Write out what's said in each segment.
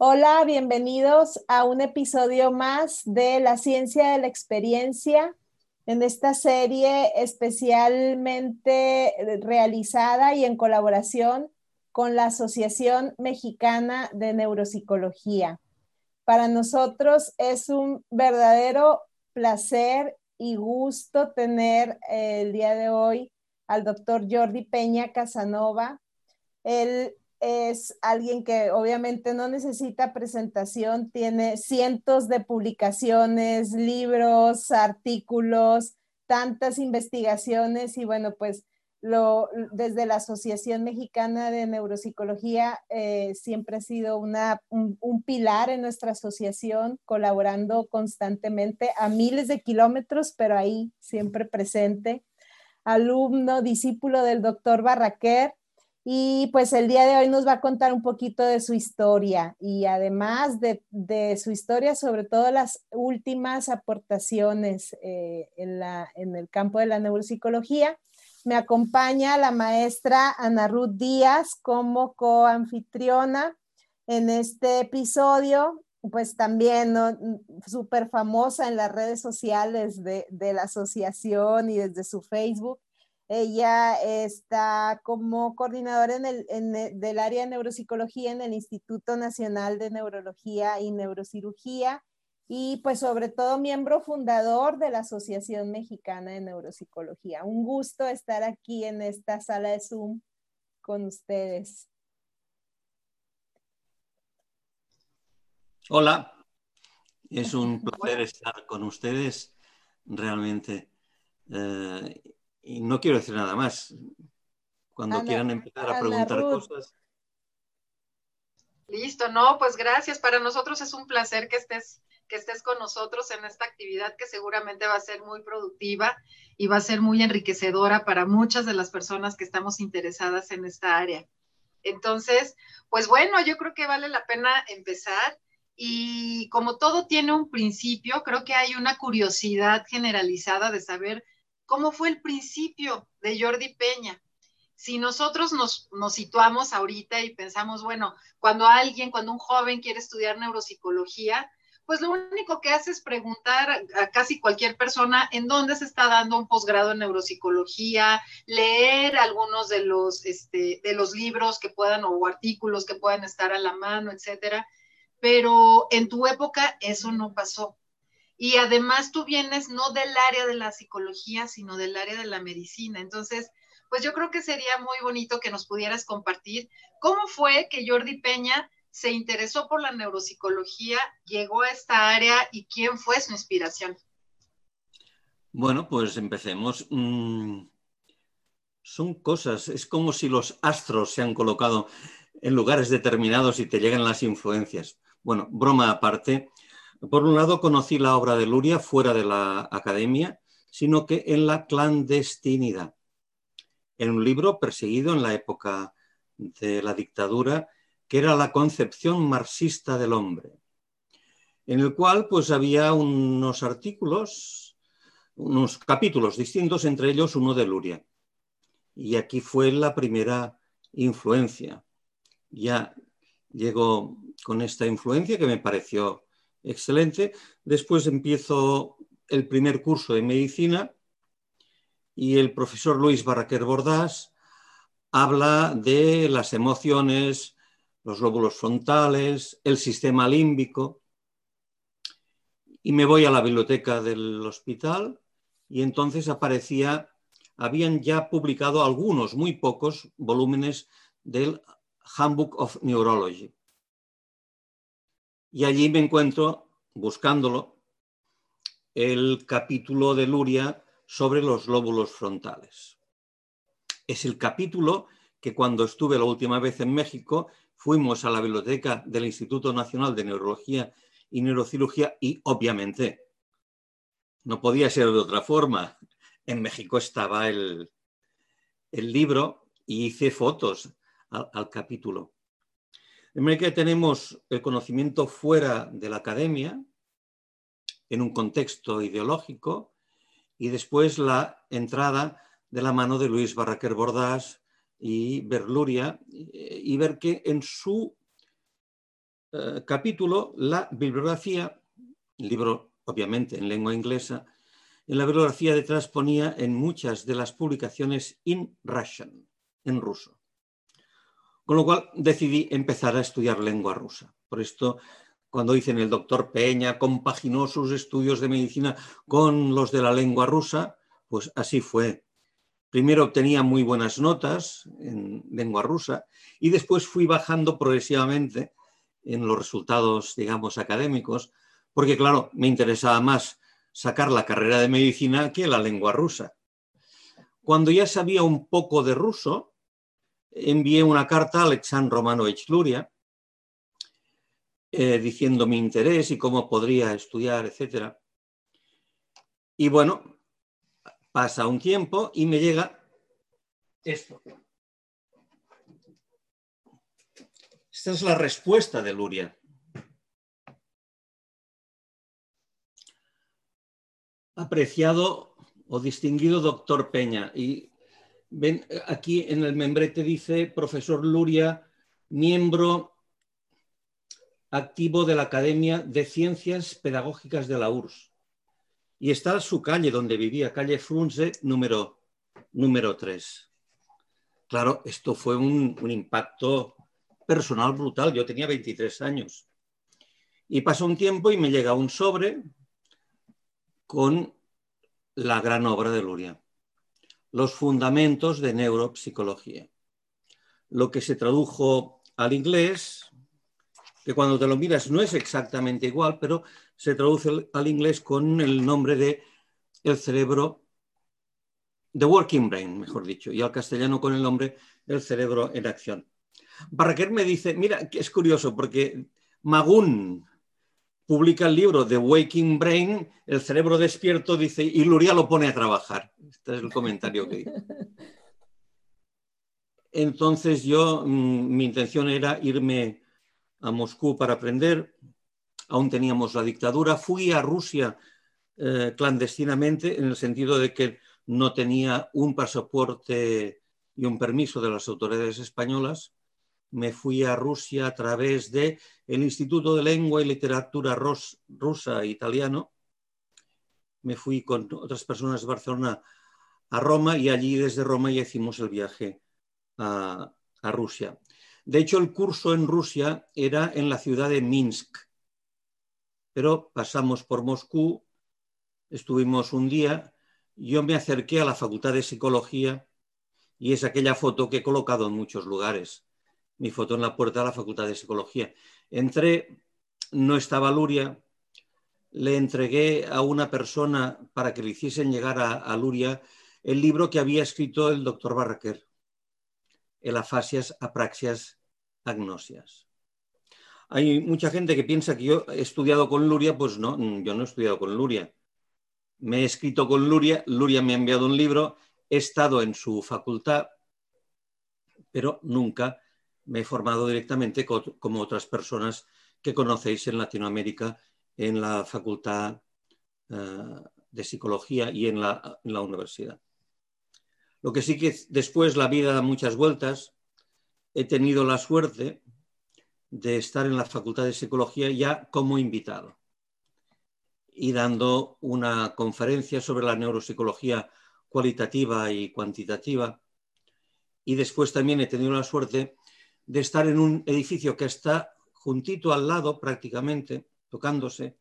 Hola, bienvenidos a un episodio más de La Ciencia de la Experiencia, en esta serie especialmente realizada y en colaboración con la Asociación Mexicana de Neuropsicología. Para nosotros es un verdadero placer y gusto tener el día de hoy al doctor Jordi Peña Casanova. Él es alguien que obviamente no necesita presentación, tiene cientos de publicaciones, libros, artículos, tantas investigaciones y bueno, pues lo, desde la Asociación Mexicana de Neuropsicología eh, siempre ha sido una, un, un, pilar en nuestra asociación, colaborando constantemente a miles de kilómetros, pero ahí siempre presente. Alumno, discípulo del doctor Barraquer, y pues el día de hoy nos va a contar un poquito de su historia y además de, de su historia, sobre todo las últimas aportaciones eh, en, la, en, el campo de la neuropsicología. Me acompaña la maestra Ana Ruth Díaz como coanfitriona en este episodio, pues también ¿no? súper famosa en las redes sociales de, de la asociación y desde su Facebook ella está como coordinadora en el, en del área de neuropsicología en el Instituto Nacional de Neurología y Neurocirugía y pues sobre todo miembro fundador de la Asociación Mexicana de Neuropsicología. Un gusto estar aquí en esta sala de Zoom con ustedes. Hola, es un placer estar con ustedes realmente. Eh, y no quiero decir nada más. Cuando Ana, quieran empezar a preguntar cosas. Listo, no, pues gracias. Para nosotros es un placer que estés, que estés con nosotros en esta actividad que seguramente va a ser muy productiva y va a ser muy enriquecedora para muchas de las personas que estamos interesadas en esta área. Entonces, pues bueno, yo creo que vale la pena empezar. Y como todo tiene un principio, creo que hay una curiosidad generalizada de saber cómo fue el principio de Jordi Peña. Si nosotros nos, nos, situamos ahorita y pensamos, bueno, cuando alguien, cuando un joven quiere estudiar neuropsicología, pues lo único que hace es preguntar a, casi cualquier persona en dónde se está dando un posgrado en neuropsicología, leer algunos de los, este, de los libros que puedan o artículos que puedan estar a la mano, etcétera. Pero en tu época eso no pasó. Y además tú vienes no del área de la psicología, sino del área de la medicina. Entonces, pues yo creo que sería muy bonito que nos pudieras compartir cómo fue que Jordi Peña se interesó por la neuropsicología, llegó a esta área y quién fue su inspiración. Bueno, pues empecemos. Mm, son cosas, es como si los astros se han colocado en lugares determinados y te llegan las influencias. Bueno, broma aparte, por un lado, conocí la obra de Luria fuera de la academia, sino que en la clandestinidad, en un libro perseguido en la época de la dictadura, que era la concepción marxista del hombre, en el cual pues había unos artículos, unos capítulos distintos, entre ellos uno de Luria. Y aquí fue la primera influencia. Ya llegó con esta influencia que me pareció excelente. Después empiezo el primer curso de medicina y el profesor Luis Barraquer Bordás habla de las emociones, los lóbulos frontales, el sistema límbico. Y me voy a la biblioteca del hospital y entonces aparecía, habían ya publicado algunos, muy pocos volúmenes del Handbook of Neurology. Y allí me encuentro, buscándolo, el capítulo de Luria sobre los lóbulos frontales. Es el capítulo que cuando estuve la última vez en México fuimos a la biblioteca del Instituto Nacional de Neurología y Neurocirugía y obviamente no podía ser de otra forma. En México estaba el, el libro y hice fotos al, al capítulo. De manera tenemos el conocimiento fuera de la academia, en un contexto ideológico, y después la entrada de la mano de Luis Barraquer Bordás y Berluria, y ver que en su eh, capítulo la bibliografía, el libro obviamente en lengua inglesa, en la bibliografía detrás ponía en muchas de las publicaciones in Russian, en ruso. Con lo cual decidí empezar a estudiar lengua rusa. Por esto, cuando dicen el doctor Peña compaginó sus estudios de medicina con los de la lengua rusa, pues así fue. Primero obtenía muy buenas notas en lengua rusa y después fui bajando progresivamente en los resultados, digamos, académicos, porque claro, me interesaba más sacar la carrera de medicina que la lengua rusa. Cuando ya sabía un poco de ruso, envié una carta a Alexandr Romanovich Luria eh, diciendo mi interés y cómo podría estudiar, etc. Y bueno, pasa un tiempo y me llega esto. Esta es la respuesta de Luria. Apreciado o distinguido doctor Peña. Ven, aquí en el membrete dice profesor Luria, miembro activo de la Academia de Ciencias Pedagógicas de la URSS. Y está su calle donde vivía, calle Frunze, número, número 3. Claro, esto fue un, un impacto personal brutal. Yo tenía 23 años. Y pasó un tiempo y me llega un sobre con la gran obra de Luria, Los fundamentos de neuropsicología. Lo que se tradujo al inglés, que cuando te lo miras no es exactamente igual, pero se traduce al inglés con el nombre de el cerebro, the working brain, mejor dicho, y al castellano con el nombre el cerebro en acción. Barraquer me dice, mira, es curioso, porque Magún publica el libro The Waking Brain, el cerebro despierto, dice, y Luria lo pone a trabajar. Este es el comentario que dice. Entonces yo, mm, mi intención era irme a Moscú para aprender, aún teníamos la dictadura, fui a Rusia eh, clandestinamente en el sentido de que no tenía un pasaporte y un permiso de las autoridades españolas me fui a Rusia a través del el Instituto de Lengua y Literatura Rusa e Italiano. Me fui con otras personas de Barcelona a Roma y allí desde Roma ya hicimos el viaje a Rusia. De hecho, el curso en Rusia era en la ciudad de Minsk, pero pasamos por Moscú, estuvimos un día, yo me acerqué a la Facultad de Psicología y es aquella foto que he colocado en muchos lugares mi foto en la puerta de la Facultad de Psicología. Entré, no estaba Luria, le entregué a una persona para que le hiciesen llegar a, Luria el libro que había escrito el doctor Barraquer, El afasias, apraxias, agnosias. Hay mucha gente que piensa que yo he estudiado con Luria, pues no, yo no he estudiado con Luria. Me he escrito con Luria, Luria me ha enviado un libro, he estado en su facultad, pero nunca me he formado directamente como otras personas que conocéis en Latinoamérica en la Facultad eh, de Psicología y en la, en la, universidad. Lo que sí que después la vida da muchas vueltas. He tenido la suerte de estar en la Facultad de Psicología ya como invitado y dando una conferencia sobre la neuropsicología cualitativa y cuantitativa. Y después también he tenido la suerte de estar en un edificio que está juntito al lado prácticamente, tocándose,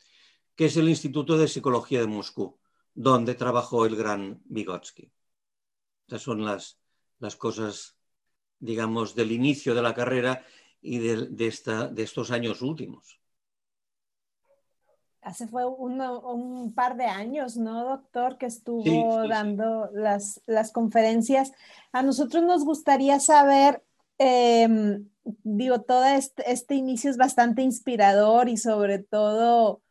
que es el Instituto de Psicología de Moscú, donde trabajó el gran Vygotsky. Estas son las, las cosas, digamos, del inicio de la carrera y de, esta, de estos años últimos. Hace fue un par de años, ¿no, doctor? Que estuvo dando Las, las conferencias. A nosotros nos gustaría saber Em, digo, todo este, este, inicio es bastante inspirador y sobre todo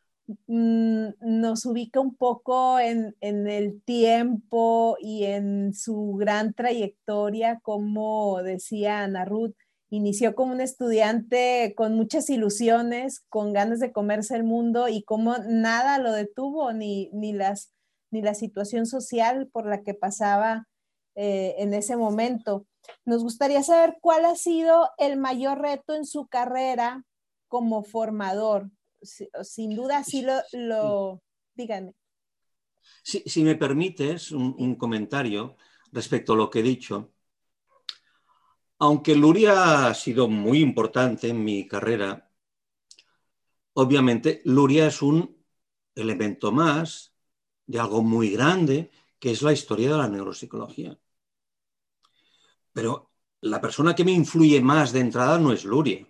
mm, nos ubica un poco en, el tiempo y en su gran trayectoria, como decía Ana Ruth, inició como un estudiante con muchas ilusiones, con ganas de comerse el mundo y como nada lo detuvo, ni, ni, las, ni la situación social por la que pasaba eh, en ese momento. Nos gustaría saber cuál ha sido el mayor reto en su carrera como formador. Sin duda, sí lo, lo díganme. Si, me permites un, comentario respecto a lo que he dicho, aunque Luria ha sido muy importante en mi carrera, obviamente Luria es un elemento más de algo muy grande que es la historia de la neuropsicología. Pero la persona que me influye más de entrada no es Luria.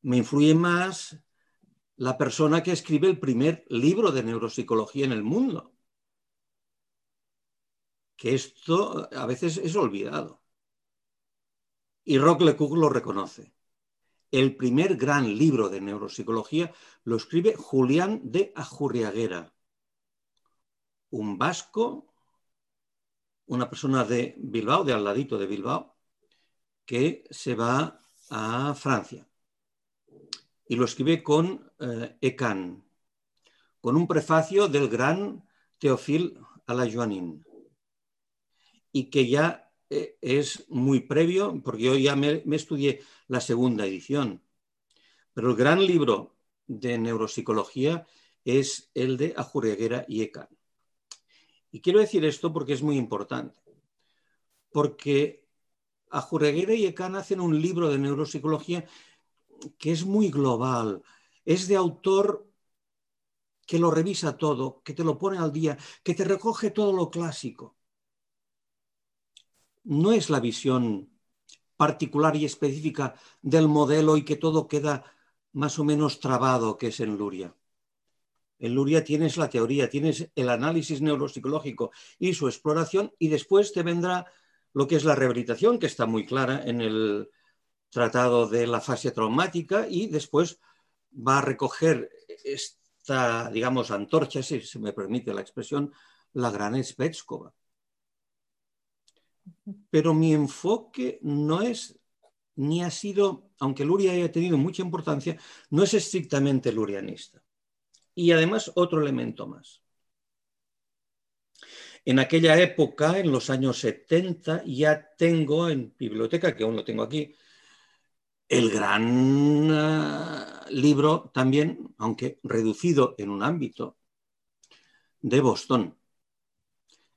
Me influye más la persona que escribe el primer libro de neuropsicología en el mundo. Que esto a veces es olvidado. Y Rock Lecoq lo reconoce. El primer gran libro de neuropsicología lo escribe Julián de Ajurriaguera, un vasco, una persona de Bilbao, de al ladito de Bilbao, que se va a Francia y lo escribe con eh, con un prefacio del gran Teofil Alajuanin, y que ya eh, es muy previo, porque yo ya me, estudié la segunda edición, pero el gran libro de neuropsicología es el de Ajurreguera y Ekan. Y quiero decir esto porque es muy importante, porque Ajurreguera y Ekan hacen un libro de neuropsicología que es muy global, es de autor que lo revisa todo, que te lo pone al día, que te recoge todo lo clásico. No es la visión particular y específica del modelo y que todo queda más o menos trabado que es en Luria. En Luria tienes la teoría, tienes el análisis neuropsicológico y su exploración y después te vendrá lo que es la rehabilitación, que está muy clara en el, tratado de la fase traumática y después va a recoger esta, digamos, antorcha, si se me permite la expresión, la gran Svetskova. Pero mi enfoque no es, ni ha sido, aunque Luria haya tenido mucha importancia, no es estrictamente lurianista. Y además otro elemento más. En aquella época, en los años 70, ya tengo en biblioteca, que aún lo tengo aquí, el gran eh, libro también, aunque reducido en un ámbito, de Boston,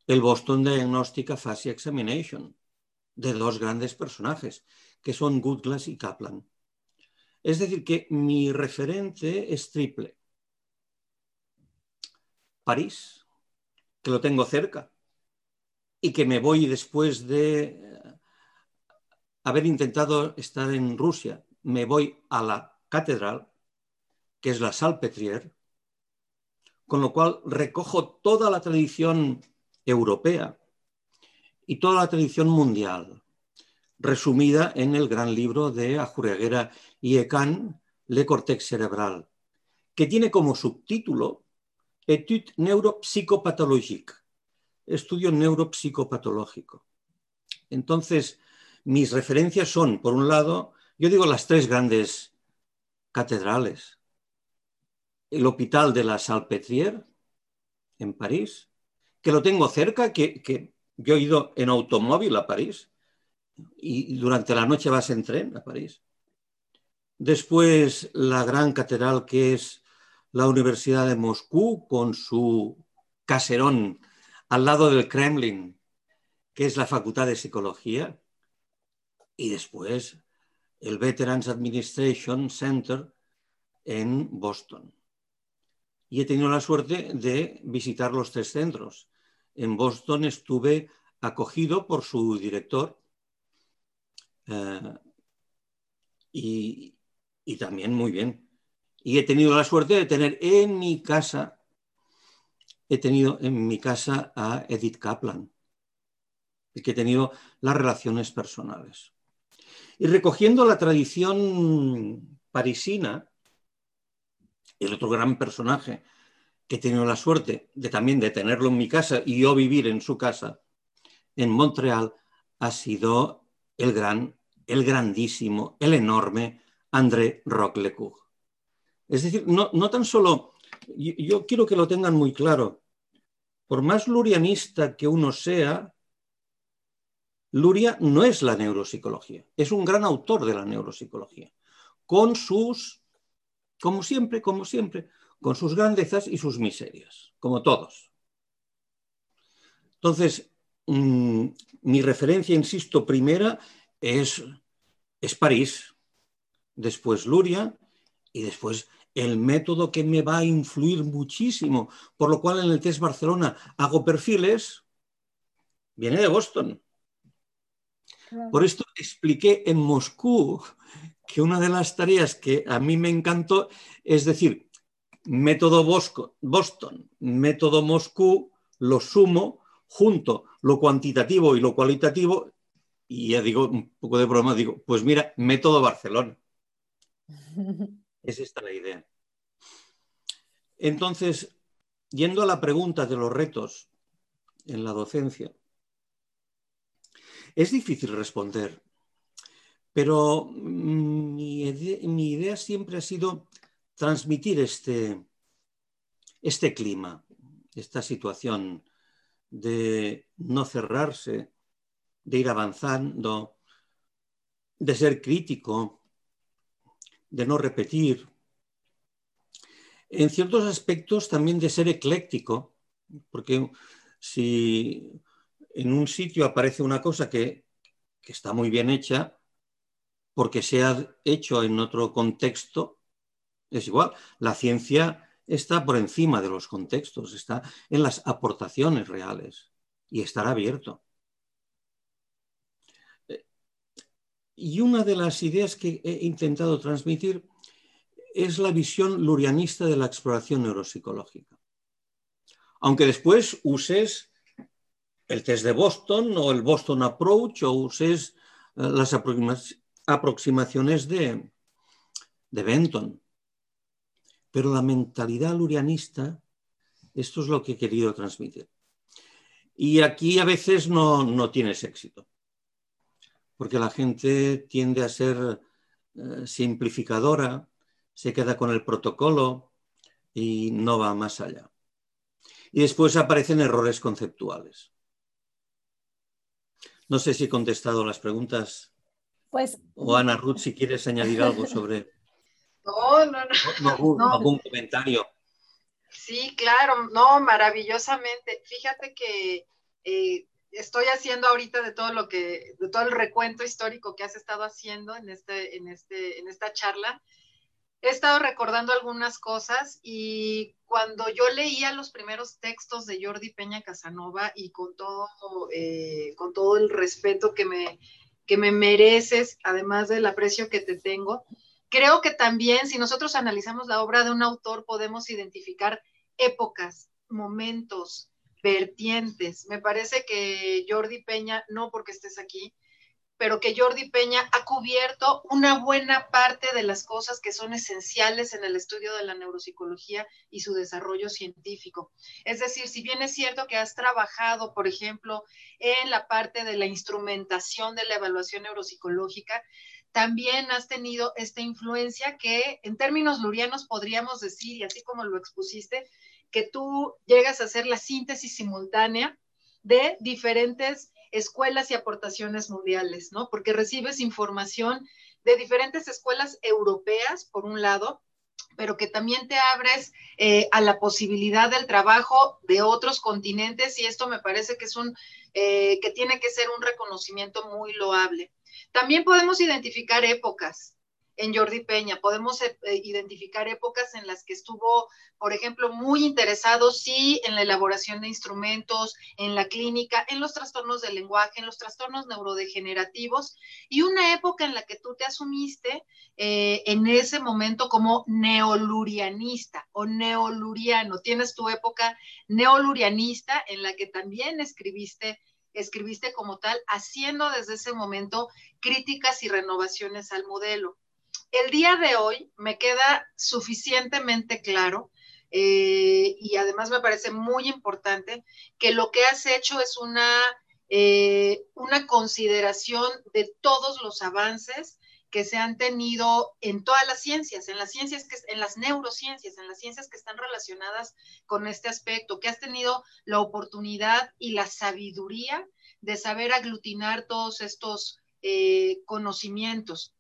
el Boston Diagnostic Aphasia Examination, de dos grandes personajes, que son Goodglass y Kaplan. Es decir, que mi referente es triple. París, que lo tengo cerca, y que me voy después de haber intentado estar en Rusia, me voy a la catedral, que es la Salpetrier, con lo cual recojo toda la tradición europea y toda la tradición mundial, resumida en el gran libro de Ajurreguera y Ecan, Le Cortex Cerebral, que tiene como subtítulo Etude neuropsychopathologique, estudio neuropsicopatológico. Entonces, mis referencias son, por un lado, yo digo las tres grandes catedrales. El Hospital de la Salpêtrière, en París, que lo tengo cerca, que, yo he ido en automóvil a París y durante la noche vas en tren a París. Después la gran catedral que es la Universidad de Moscú con su caserón al lado del Kremlin, que es la Facultad de Psicología y después el Veterans Administration Center en Boston. Y he tenido la suerte de visitar los tres centros. En Boston estuve acogido por su director eh, y, y también muy bien. Y he tenido la suerte de tener en mi casa, he tenido en mi casa a Edith Kaplan, y que he tenido las relaciones personales. Y recogiendo la tradición parisina, el otro gran personaje que he tenido la suerte de también de tenerlo en mi casa y yo vivir en su casa, en Montreal, ha sido el gran, el grandísimo, el enorme André Roquelecourt. Es decir, no, no tan solo, yo, quiero que lo tengan muy claro, por más lurianista que uno sea, Luria no es la neuropsicología, es un gran autor de la neuropsicología, con sus, como siempre, como siempre, con sus grandezas y sus miserias, como todos. Entonces, mm, mi referencia, insisto, primera es, es París, después Luria y después el método que me va a influir muchísimo, por lo cual en el test Barcelona hago perfiles, viene de Boston. Por esto expliqué en Moscú que una de las tareas que a mí me encantó es decir, método Boston, método Moscú, lo sumo, junto lo cuantitativo y lo cualitativo, y ya digo, un poco de broma, digo, pues mira, método Barcelona. Es esta la idea. Entonces, yendo a la pregunta de los retos en la docencia, es difícil responder, pero mi, idea, siempre ha sido transmitir este, este clima, esta situación de no cerrarse, de ir avanzando, de ser crítico, de no repetir, en ciertos aspectos también de ser ecléctico, porque si en un sitio aparece una cosa que, está muy bien hecha, porque se ha hecho en otro contexto, es igual. La ciencia está por encima de los contextos, está en las aportaciones reales y estar abierto. Y una de las ideas que he intentado transmitir es la visión lurianista de la exploración neuropsicológica. Aunque después uses el test de Boston o el Boston Approach o uses eh, las aproximaciones de, Benton. Pero la mentalidad lurianista, esto es lo que he querido transmitir. Y aquí a veces no, no tienes éxito porque la gente tiende a ser eh, simplificadora, se queda con el protocolo y no va más allá. Y después aparecen errores conceptuales. No sé si he contestado las preguntas. Pues. O Ana Ruth, si quieres añadir algo sobre. No, no, no. no. ¿Algún comentario? Sí, claro, no, maravillosamente. Fíjate que eh, estoy haciendo ahorita de todo lo que, de todo el recuento histórico que has estado haciendo en, este, en, este, en esta charla, he estado recordando algunas cosas y cuando yo leía los primeros textos de Jordi Peña Casanova y con todo, eh, con todo el respeto que me, que me mereces, además del aprecio que te tengo, creo que también si nosotros analizamos la obra de un autor podemos identificar épocas, momentos, vertientes. Me parece que Jordi Peña, no porque estés aquí, pero que Jordi Peña ha cubierto una buena parte de las cosas que son esenciales en el estudio de la neuropsicología y su desarrollo científico. Es decir, si bien es cierto que has trabajado, por ejemplo, en la parte de la instrumentación de la evaluación neuropsicológica, también has tenido esta influencia que en términos lurianos podríamos decir, y así como lo expusiste, que tú llegas a hacer la síntesis simultánea de diferentes escuelas y aportaciones mundiales, ¿no? Porque recibes información de diferentes escuelas europeas, por un lado, pero que también te abres eh, a la posibilidad del trabajo de otros continentes y esto me parece que es un, eh, que tiene que ser un reconocimiento muy loable. También podemos identificar épocas, en Jordi Peña. Podemos eh, eh, identificar épocas en las que estuvo, por ejemplo, muy interesado, sí, en la elaboración de instrumentos, en la clínica, en los trastornos del lenguaje, en los trastornos neurodegenerativos, y una época en la que tú te asumiste eh, en ese momento como neolurianista o neoluriano. Tienes tu época neolurianista en la que también escribiste escribiste como tal, haciendo desde ese momento críticas y renovaciones al modelo el día de hoy me queda suficientemente claro eh, y además me parece muy importante que lo que has hecho es una, eh, una consideración de todos los avances que se han tenido en todas las ciencias, en las ciencias que, en las neurociencias, en las ciencias que están relacionadas con este aspecto, que has tenido la oportunidad y la sabiduría de saber aglutinar todos estos eh, conocimientos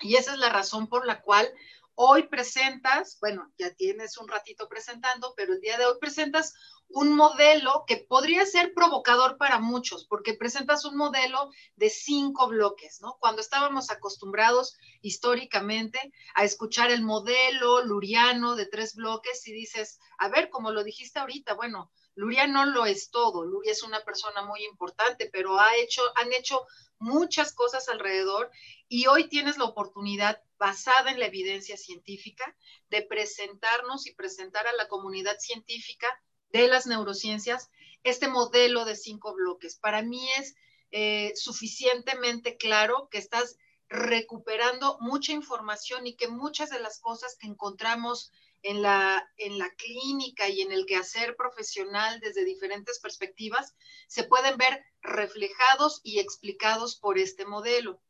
Y esa es la razón por la cual hoy presentas, bueno, ya tienes un ratito presentando, pero el día de hoy presentas un modelo que podría ser provocador para muchos, porque presentas un modelo de cinco bloques, ¿no? Cuando estábamos acostumbrados históricamente a escuchar el modelo luriano de tres bloques y dices, a ver, como lo dijiste ahorita, bueno, Luria no lo es todo, Luria es una persona muy importante, pero ha hecho, han hecho muchas cosas alrededor y hoy tienes la oportunidad, basada en la evidencia científica, de presentarnos y presentar a la comunidad científica de las neurociencias este modelo de cinco bloques. Para mí es eh, suficientemente claro que estás recuperando mucha información y que muchas de las cosas que encontramos en la, en la clínica y en el quehacer profesional desde diferentes perspectivas se pueden ver reflejados y explicados por este modelo.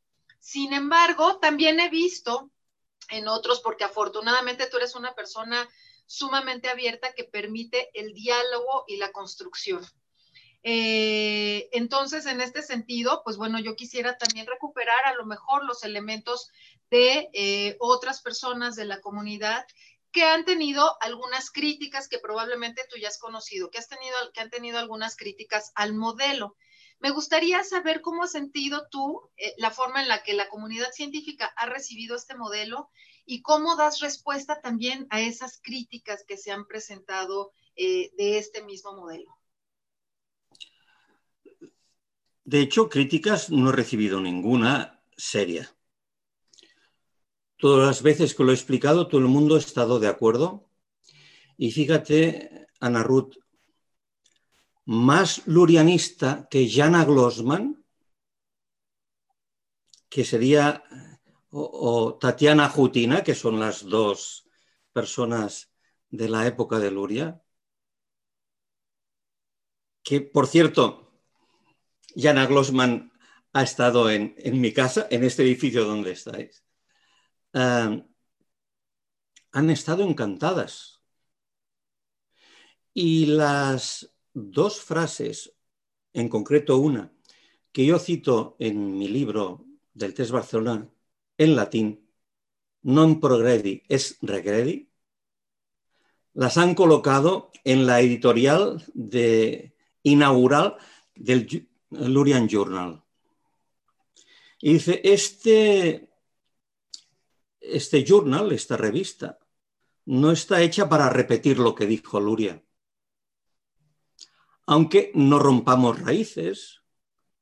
Sin embargo, también he visto en otros, porque afortunadamente tú eres una persona sumamente abierta que permite el diálogo y la construcción. Eh, entonces, en este sentido, pues bueno, yo quisiera también recuperar a lo mejor los elementos de eh, otras personas de la comunidad que han tenido algunas críticas que probablemente tú ya has conocido, que, han tenido algunas críticas al modelo. Me gustaría saber cómo has sentido tú eh, la forma en la que la comunidad científica ha recibido este modelo y cómo das respuesta también a esas críticas que se han presentado eh, de este mismo modelo. De hecho, críticas no he recibido ninguna seria. Todas las veces que lo he explicado, todo el mundo ha estado de acuerdo. Y fíjate, Ana Ruth, más lurianista que Jana Glossman, que sería, o, Tatiana Jutina, que son las dos personas de la época de Luria, que por cierto, Jana Glossman ha estado en, mi casa, en este edificio donde estáis. Eh, han estado encantadas. Y las dos frases, en concreto una, que yo cito en mi libro del test Barcelona en latín, non progredi es regredi, las han colocado en la editorial de, inaugural del Lurian Journal. Y dice, este, este journal, esta revista, no está hecha para repetir lo que dijo Luria aunque no rompamos raíces,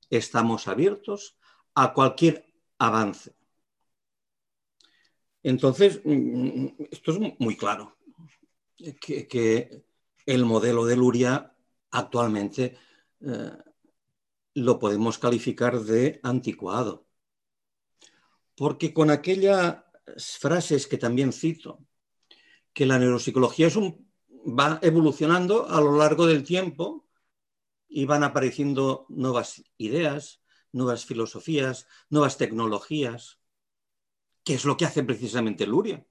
estamos abiertos a cualquier avance. Entonces, mm, esto es muy claro, que, el modelo de Luria actualmente eh, lo podemos calificar de anticuado. Porque con aquellas frases que también cito, que la neuropsicología va evolucionando a lo largo del tiempo y van apareciendo nuevas ideas, nuevas filosofías, nuevas tecnologías, que es lo que hace precisamente Luria.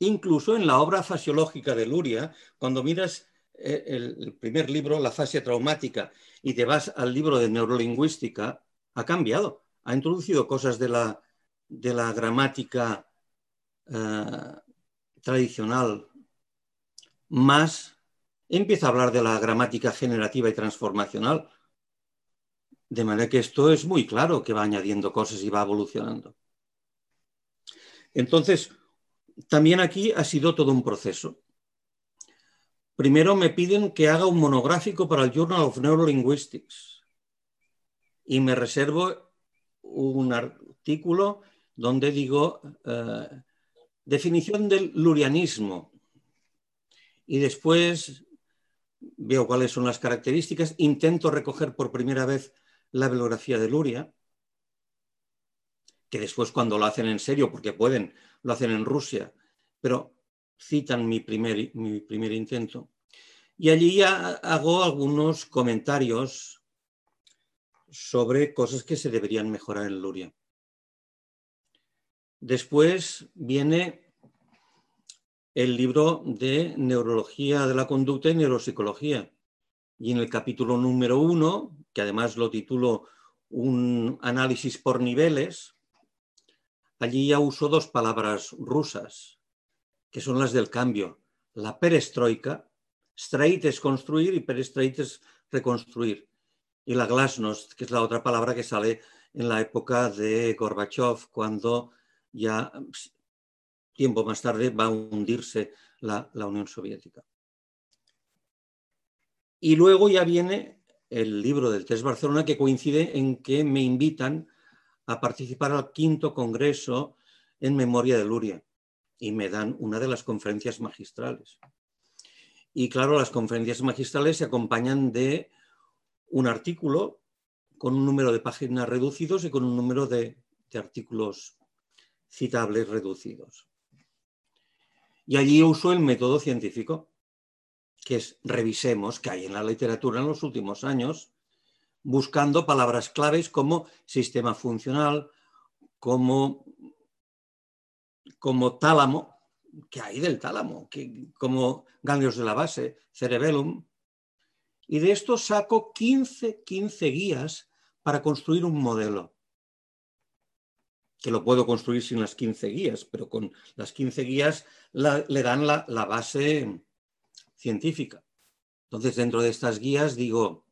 Incluso en la obra fasiológica de Luria, cuando miras eh, el primer libro, La fase traumática, y te vas al libro de neurolingüística, ha cambiado, ha introducido cosas de la, de la gramática eh, tradicional más empieza a hablar de la gramática generativa y transformacional. De manera que esto es muy claro que va añadiendo cosas y va evolucionando. Entonces, también aquí ha sido todo un proceso. Primero me piden que haga un monográfico para el Journal of Neurolinguistics y me reservo un artículo donde digo eh, definición del lurianismo y después veo cuáles son las características, intento recoger por primera vez la bibliografía de Luria, que después cuando lo hacen en serio, porque pueden, lo hacen en Rusia, pero citan mi primer, mi primer intento. Y allí ya hago algunos comentarios sobre cosas que se deberían mejorar en Luria. Después viene el libro de Neurología de la Conducta y Neuropsicología. Y en el capítulo número uno, que además lo titulo Un análisis por niveles, allí ya uso dos palabras rusas, que son las del cambio. La perestroika, streit es construir y perestreit es reconstruir. Y la glasnost, que es la otra palabra que sale en la época de Gorbachev, cuando ya tiempo más tarde va a hundirse la, Unión Soviética. Y luego ya viene el libro del Test Barcelona que coincide en que me invitan a participar al quinto congreso en memoria de Luria y me dan una de las conferencias magistrales. Y claro, las conferencias magistrales se acompañan de un artículo con un número de páginas reducidos y con un número de artículos citables reducidos. Y allí uso el método científico, que es revisemos que hay en la literatura en los últimos años buscando palabras claves como sistema funcional, como, como tálamo, que hay del tálamo, que, como ganglios de la base, cerebellum. Y de esto saco 15, 15 guías para construir un modelo. Que lo puedo construir sin las 15 guías, pero con las 15 guías le dan la, la base científica. Entonces, dentro de estas guías digo,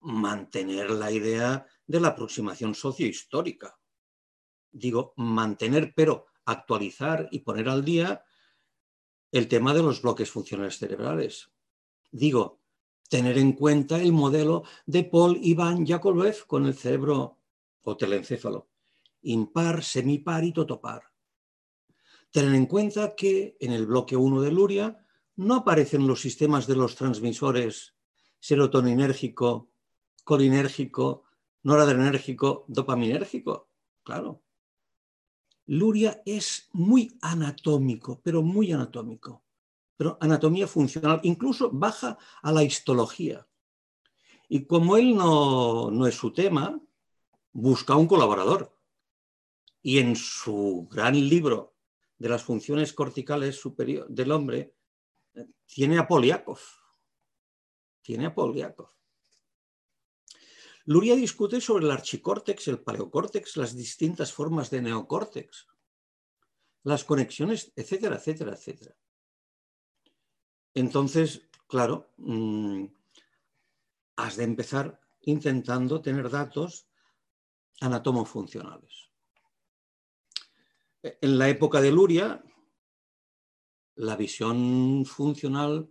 mantener la idea de la aproximación sociohistórica. Digo, mantener, pero actualizar y poner al día el tema de los bloques funcionales cerebrales. Digo, tener en cuenta el modelo de Paul Ivan Yakovlev con el cerebro o telencéfalo, impar, semipar y totopar. Tener en cuenta que en el bloque 1 de Luria no aparecen los sistemas de los transmisores serotoninérgico colinérgico, noradrenérgico, dopaminérgico. Claro. Luria es muy anatómico, pero muy anatómico. Pero anatomía funcional, incluso baja a la histología. Y como él no, no es su tema, busca un colaborador. Y en su gran libro de las funciones corticales superior del hombre, tiene a Poliakov. Tiene a Poliakov. Luria discute sobre el archicórtex, el paleocórtex, las distintas formas de neocórtex, las conexiones, etcétera, etcétera, etcétera. Entonces, claro, mm, has de empezar intentando tener datos anatomofuncionales. En la época de Luria, la visión funcional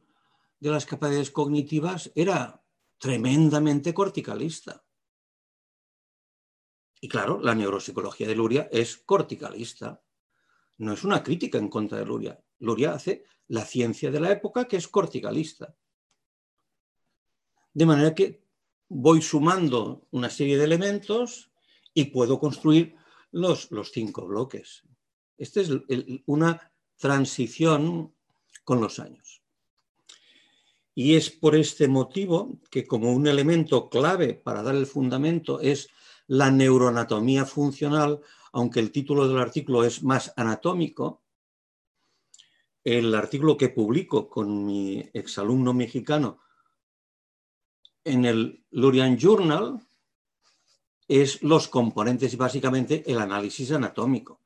de las capacidades cognitivas era tremendamente corticalista. Y claro, la neuropsicología de Luria es corticalista. No es una crítica en contra de Luria. Luria hace la ciencia de la época que es corticalista. De manera que voy sumando una serie de elementos y puedo construir los, los cinco bloques. Esta es una transición con los años. Y es por este motivo que como un elemento clave para dar el fundamento es la neuroanatomía funcional, aunque el título del artículo es más anatómico, el artículo que publico con mi exalumno mexicano en el Lurian Journal es los componentes y básicamente el análisis anatómico,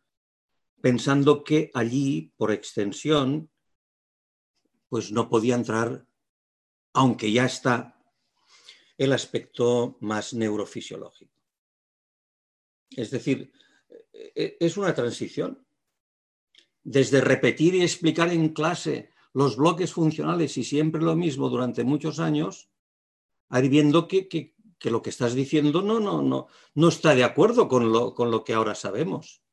pensando que allí, por extensión, pues no podía entrar aunque ya está el aspecto más neurofisiológico. Es decir, e-, e-, es una transición. Desde repetir y explicar en clase los bloques funcionales y siempre lo mismo durante muchos años, a viendo que, lo que estás diciendo no, no, no, no está de acuerdo con lo, con lo que ahora sabemos.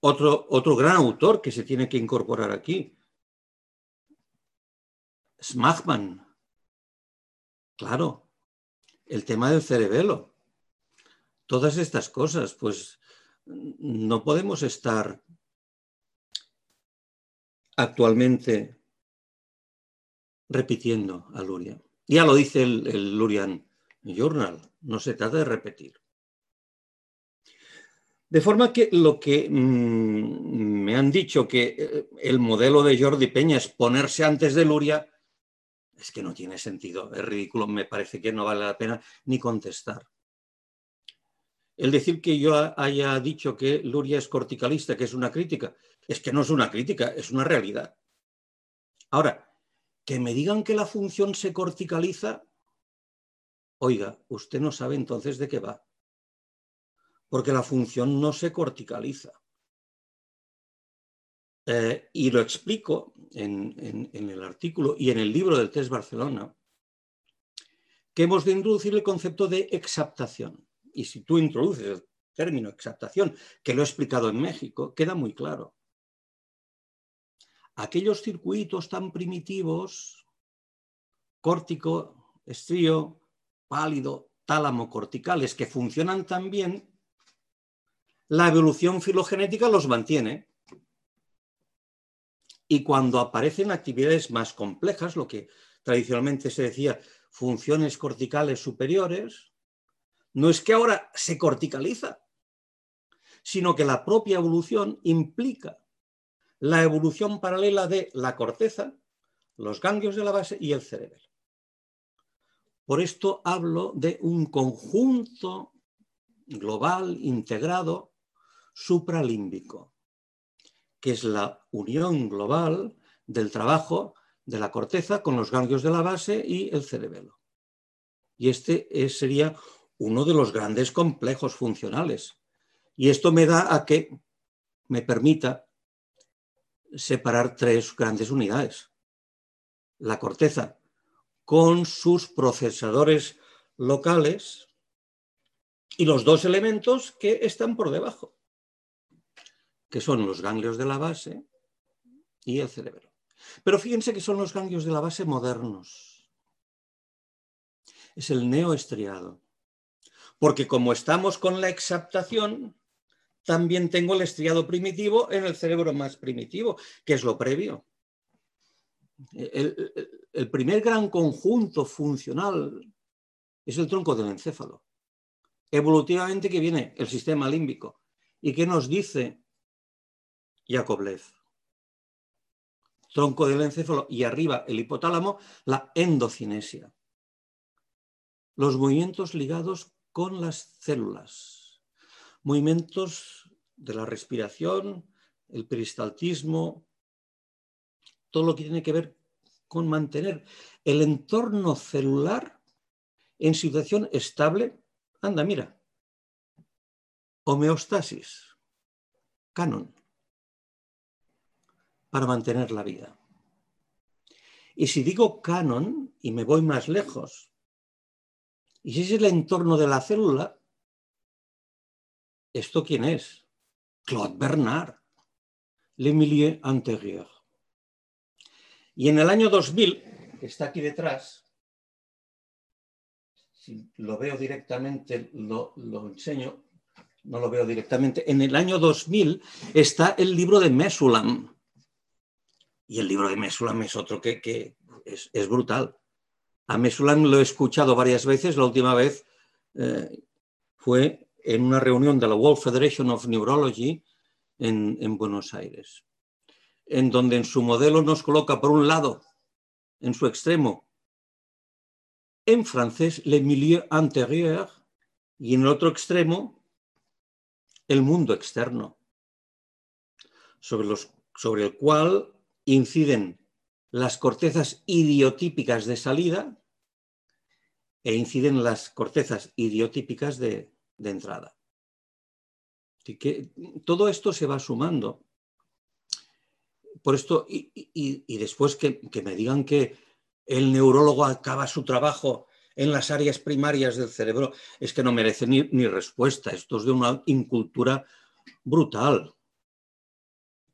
Otro, otro gran autor que se tiene que incorporar aquí, Smachman. Claro, el tema del cerebelo. Todas estas cosas, pues no podemos estar actualmente repitiendo a Luria. Ya lo dice el, el, Lurian Journal, no se trata de repetir. De forma que lo que mmm, me han dicho que eh, el modelo de Jordi Peña es ponerse antes de Luria, es que no tiene sentido, es ridículo, me parece que no vale la pena ni contestar. el decir que yo haya dicho que Luria es corticalista, que es una crítica, es que no es una crítica, es una realidad. Ahora, que me digan que la función se corticaliza, oiga, usted no sabe entonces de qué va, porque la función no se corticaliza. Eh, y lo explico en, en, el artículo y en el libro del test Barcelona, que hemos de introducir el concepto de exaptación. Y si tú introduces el término exaptación, que lo he explicado en México, queda muy claro aquellos circuitos tan primitivos, córtico, estrío, pálido, tálamo, corticales, que funcionan tan bien, la evolución filogenética los mantiene. Y cuando aparecen actividades más complejas, lo que tradicionalmente se decía funciones corticales superiores, no es que ahora se corticaliza, sino que la propia evolución implica la evolución paralela de la corteza, los ganglios de la base y el cerebelo. Por esto hablo de un conjunto global, integrado, supralímbico, que es la unión global del trabajo de la corteza con los ganglios de la base y el cerebelo. Y este sería uno de los grandes complejos funcionales. Y esto me da a que me permita separar tres grandes unidades. La corteza con sus procesadores locales y los dos elementos que están por debajo, que son los ganglios de la base y el cerebro. Pero fíjense que son los ganglios de la base modernos. Es el neoestriado. Porque como estamos con la exaptación, también tengo el estriado primitivo en el cerebro más primitivo, que es lo previo. El, primer gran conjunto funcional es el tronco del encéfalo. Evolutivamente que viene el sistema límbico. ¿Y qué nos dice Yakovlev? Tronco del encéfalo y arriba el hipotálamo, la endocinesia. Los movimientos ligados con las células movimientos de la respiración, el peristaltismo, todo lo que tiene que ver con mantener el entorno celular en situación estable. Anda, mira, homeostasis, canon, para mantener la vida. Y si digo canon y me voy más lejos, y si es el entorno de la célula, ¿Esto quién es? Claude Bernard, Le Milieu Antérieur. Y en el año 2000, que está aquí detrás, si lo veo directamente, lo, enseño, no lo veo directamente, en el año 2000 está el libro de Mesulam. Y el libro de Mesulam es otro que, es, brutal. A Mesulam lo he escuchado varias veces, la última vez eh, fue en una reunión de la World Federation of Neurology en, Buenos Aires, en donde en su modelo nos coloca por un lado, en su extremo, en francés, le milieu antérieur, y en el otro extremo, el mundo externo, sobre, el cual inciden las cortezas idiotípicas de salida e inciden las cortezas idiotípicas de, entrada. que todo esto se va sumando. Por esto, y, después que, me digan que el neurólogo acaba su trabajo en las áreas primarias del cerebro, es que no merece ni, ni respuesta. Esto es de una incultura brutal.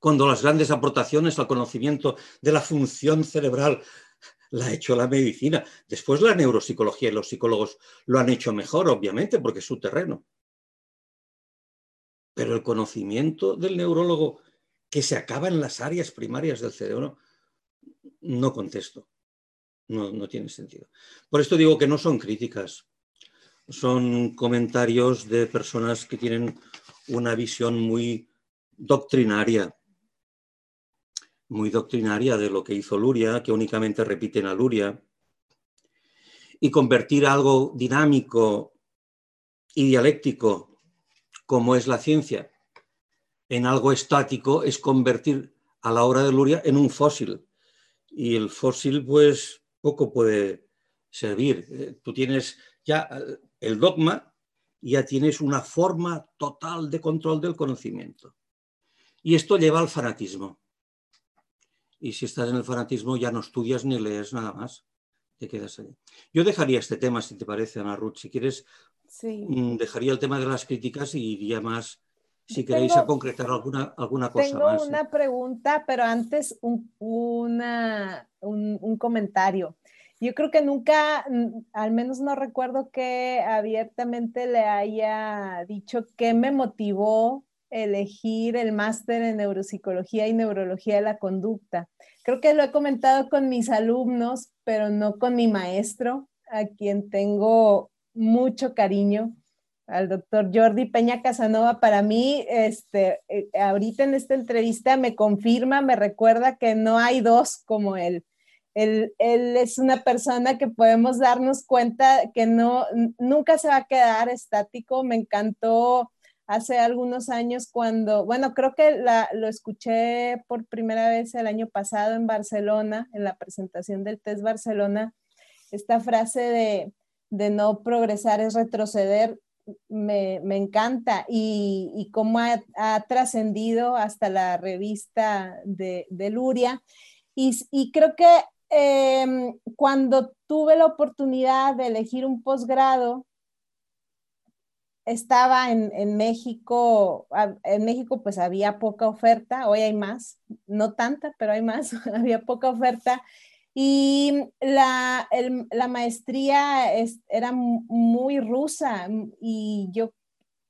Cuando las grandes aportaciones al conocimiento de la función cerebral la ha hecho la medicina. Después la neuropsicología y los psicólogos lo han hecho mejor, obviamente, porque es su terreno. Pero el conocimiento del neurólogo que se acaba en las áreas primarias del cerebro, no contesto. No, no tiene sentido. Por esto digo que no son críticas, son comentarios de personas que tienen una visión muy doctrinaria muy doctrinaria de lo que hizo Luria, que únicamente repiten a Luria, y convertir algo dinámico y dialéctico como es la ciencia, en algo estático, es convertir a la obra de Luria en un fósil. Y el fósil, pues, poco puede servir. Eh, tú tienes ya eh, el dogma, ya tienes una forma total de control del conocimiento. Y esto lleva al fanatismo. Y si estás en el fanatismo ya no estudias ni lees nada más. Te quedas ahí. Yo dejaría este tema, si te parece, Ana Ruth. Si quieres, mm, dejaría el tema de las críticas y iría más, si queréis, a concretar alguna, alguna cosa tengo más. Tengo una pregunta, pero antes un, una, un, un comentario. Yo creo que nunca, al menos no recuerdo que abiertamente le haya dicho qué me motivó elegir el máster en neuropsicología y neurología de la conducta. Creo que lo he comentado con mis alumnos, pero no con mi maestro, a quien tengo mucho cariño, al doctor Jordi Peña Casanova. Para mí, este, eh, ahorita en esta entrevista me confirma, me recuerda que no hay dos como él. Él, él, es una persona que podemos darnos cuenta que no, nunca se va a quedar estático. Me encantó hace algunos años cuando, bueno, creo que lo escuché por primera vez el año pasado en Barcelona, en la presentación del test Barcelona, esta frase de, de no progresar es retroceder, me, me encanta y, y cómo ha, ha trascendido hasta la revista de, de Luria. Y, y, creo que eh, cuando tuve la oportunidad de elegir un posgrado, estaba en, México, en México pues había poca oferta, hoy hay más, no tanta, pero hay más, había poca oferta. Y la, la maestría era muy rusa y yo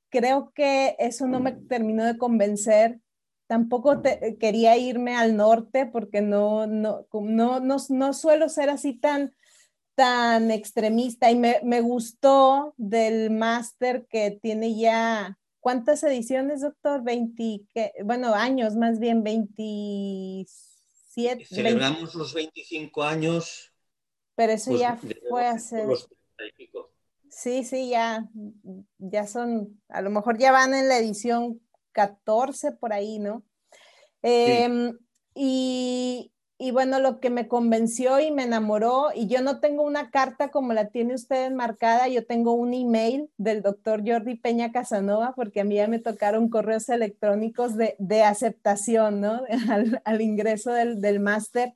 creo que eso no me terminó de convencer. Tampoco quería irme al norte porque no, no, no, no, no suelo ser así tan tan extremista y me, me gustó del máster que tiene ya, ¿cuántas ediciones, doctor? 20, bueno, años, más bien 27. Celebramos los 25 años. Pero eso pues, ya fue hace... Sí, sí, ya, ya son, a lo mejor ya van en la edición 14 por ahí, ¿no? Em, y, y bueno, lo que me convenció y me enamoró, y yo no tengo una carta como la tiene usted enmarcada, yo tengo un email del doctor Jordi Peña Casanova, porque a mí ya me tocaron correos electrónicos de, de aceptación, ¿no? Al, ingreso del, del máster.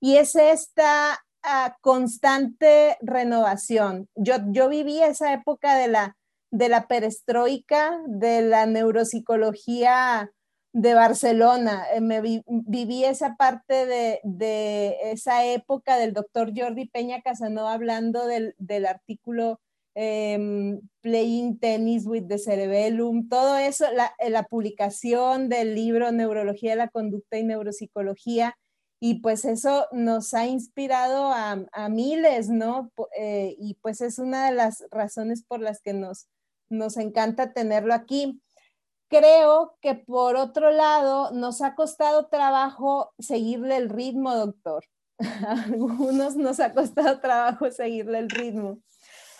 Y es esta uh, constante renovación. Yo, yo viví esa época de la, de la perestroika, de la neuropsicología de Barcelona. Eh, me viví esa parte de, esa época del doctor Jordi Peña Casanova hablando del, artículo em, Playing Tennis with the Cerebellum, todo eso, eh, la, publicación del libro Neurología de la Conducta y Neuropsicología. Y pues eso nos ha inspirado a, miles, ¿no? Eh, y pues es una de las razones por las que nos, nos encanta tenerlo aquí creo que por otro lado nos ha costado trabajo seguirle el ritmo, doctor. A algunos nos ha costado trabajo seguirle el ritmo.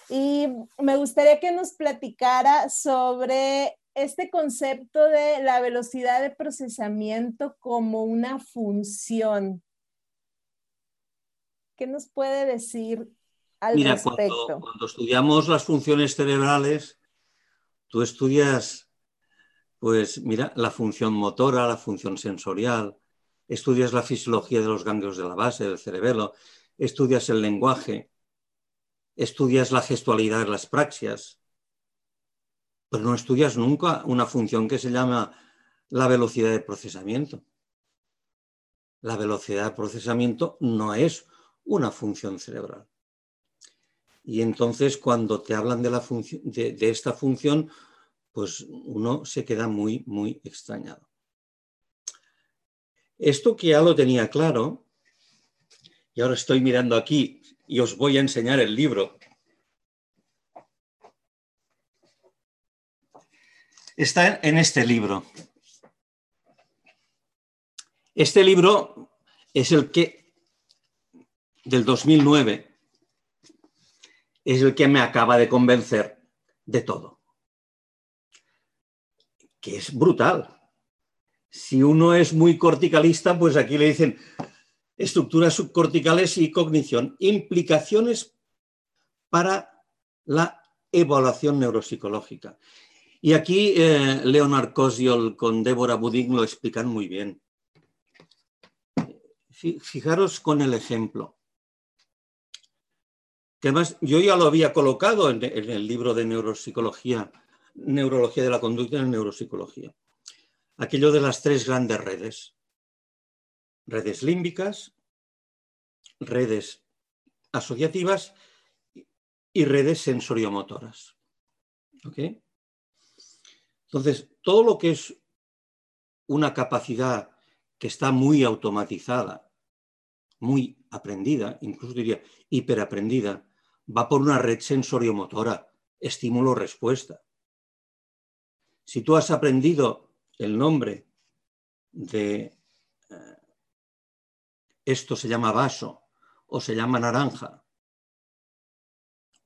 Y me gustaría que nos platicara sobre este concepto de la velocidad de procesamiento como una función. ¿Qué nos puede decir al respecto? Cuando, cuando estudiamos las funciones cerebrales, tú estudias pues mira, la función motora, la función sensorial, estudias la fisiología de los ganglios de la base del cerebelo, estudias el lenguaje, estudias la gestualidad de las praxias, pero no estudias nunca una función que se llama la velocidad de procesamiento. La velocidad de procesamiento no es una función cerebral. Y entonces cuando te hablan de, la de, de esta función, pues uno se queda muy, muy extrañado. Esto que ya lo tenía claro, y ahora estoy mirando aquí y os voy a enseñar el libro. Está en este libro. Este libro es el que, del 2009, es el que me acaba de convencer de todo. Que es brutal. Si uno es muy corticalista, pues aquí le dicen estructuras subcorticales y cognición, implicaciones para la evaluación neuropsicológica. Y aquí eh, Leonard Kosiol con Débora Buding lo explican muy bien. Fijaros con el ejemplo. Que además yo ya lo había colocado en el libro de neuropsicología, neurología de la conducta en neuropsicología. Aquello de las tres grandes redes. Redes límbicas, redes asociativas y redes sensoriomotoras. ¿Ok? Entonces, todo lo que es una capacidad que está muy automatizada, muy aprendida, incluso diría hiperaprendida, va por una red sensoriomotora, estímulo-respuesta. Si tú has aprendido el nombre de eh, esto se llama vaso o se llama naranja,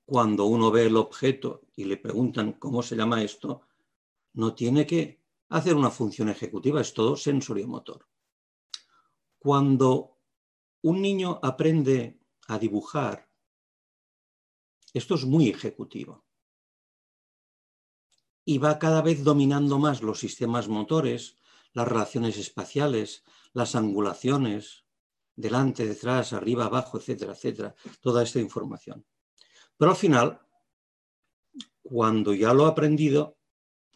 cuando uno ve el objeto y le preguntan cómo se llama esto, no tiene que hacer una función ejecutiva, es todo sensoriomotor. Cuando un niño aprende a dibujar, esto es muy ejecutivo. Y va cada vez dominando más los sistemas motores, las relaciones espaciales, las angulaciones, delante, detrás, arriba, abajo, etcétera, etcétera, toda esta información. Pero al final, cuando ya lo ha aprendido,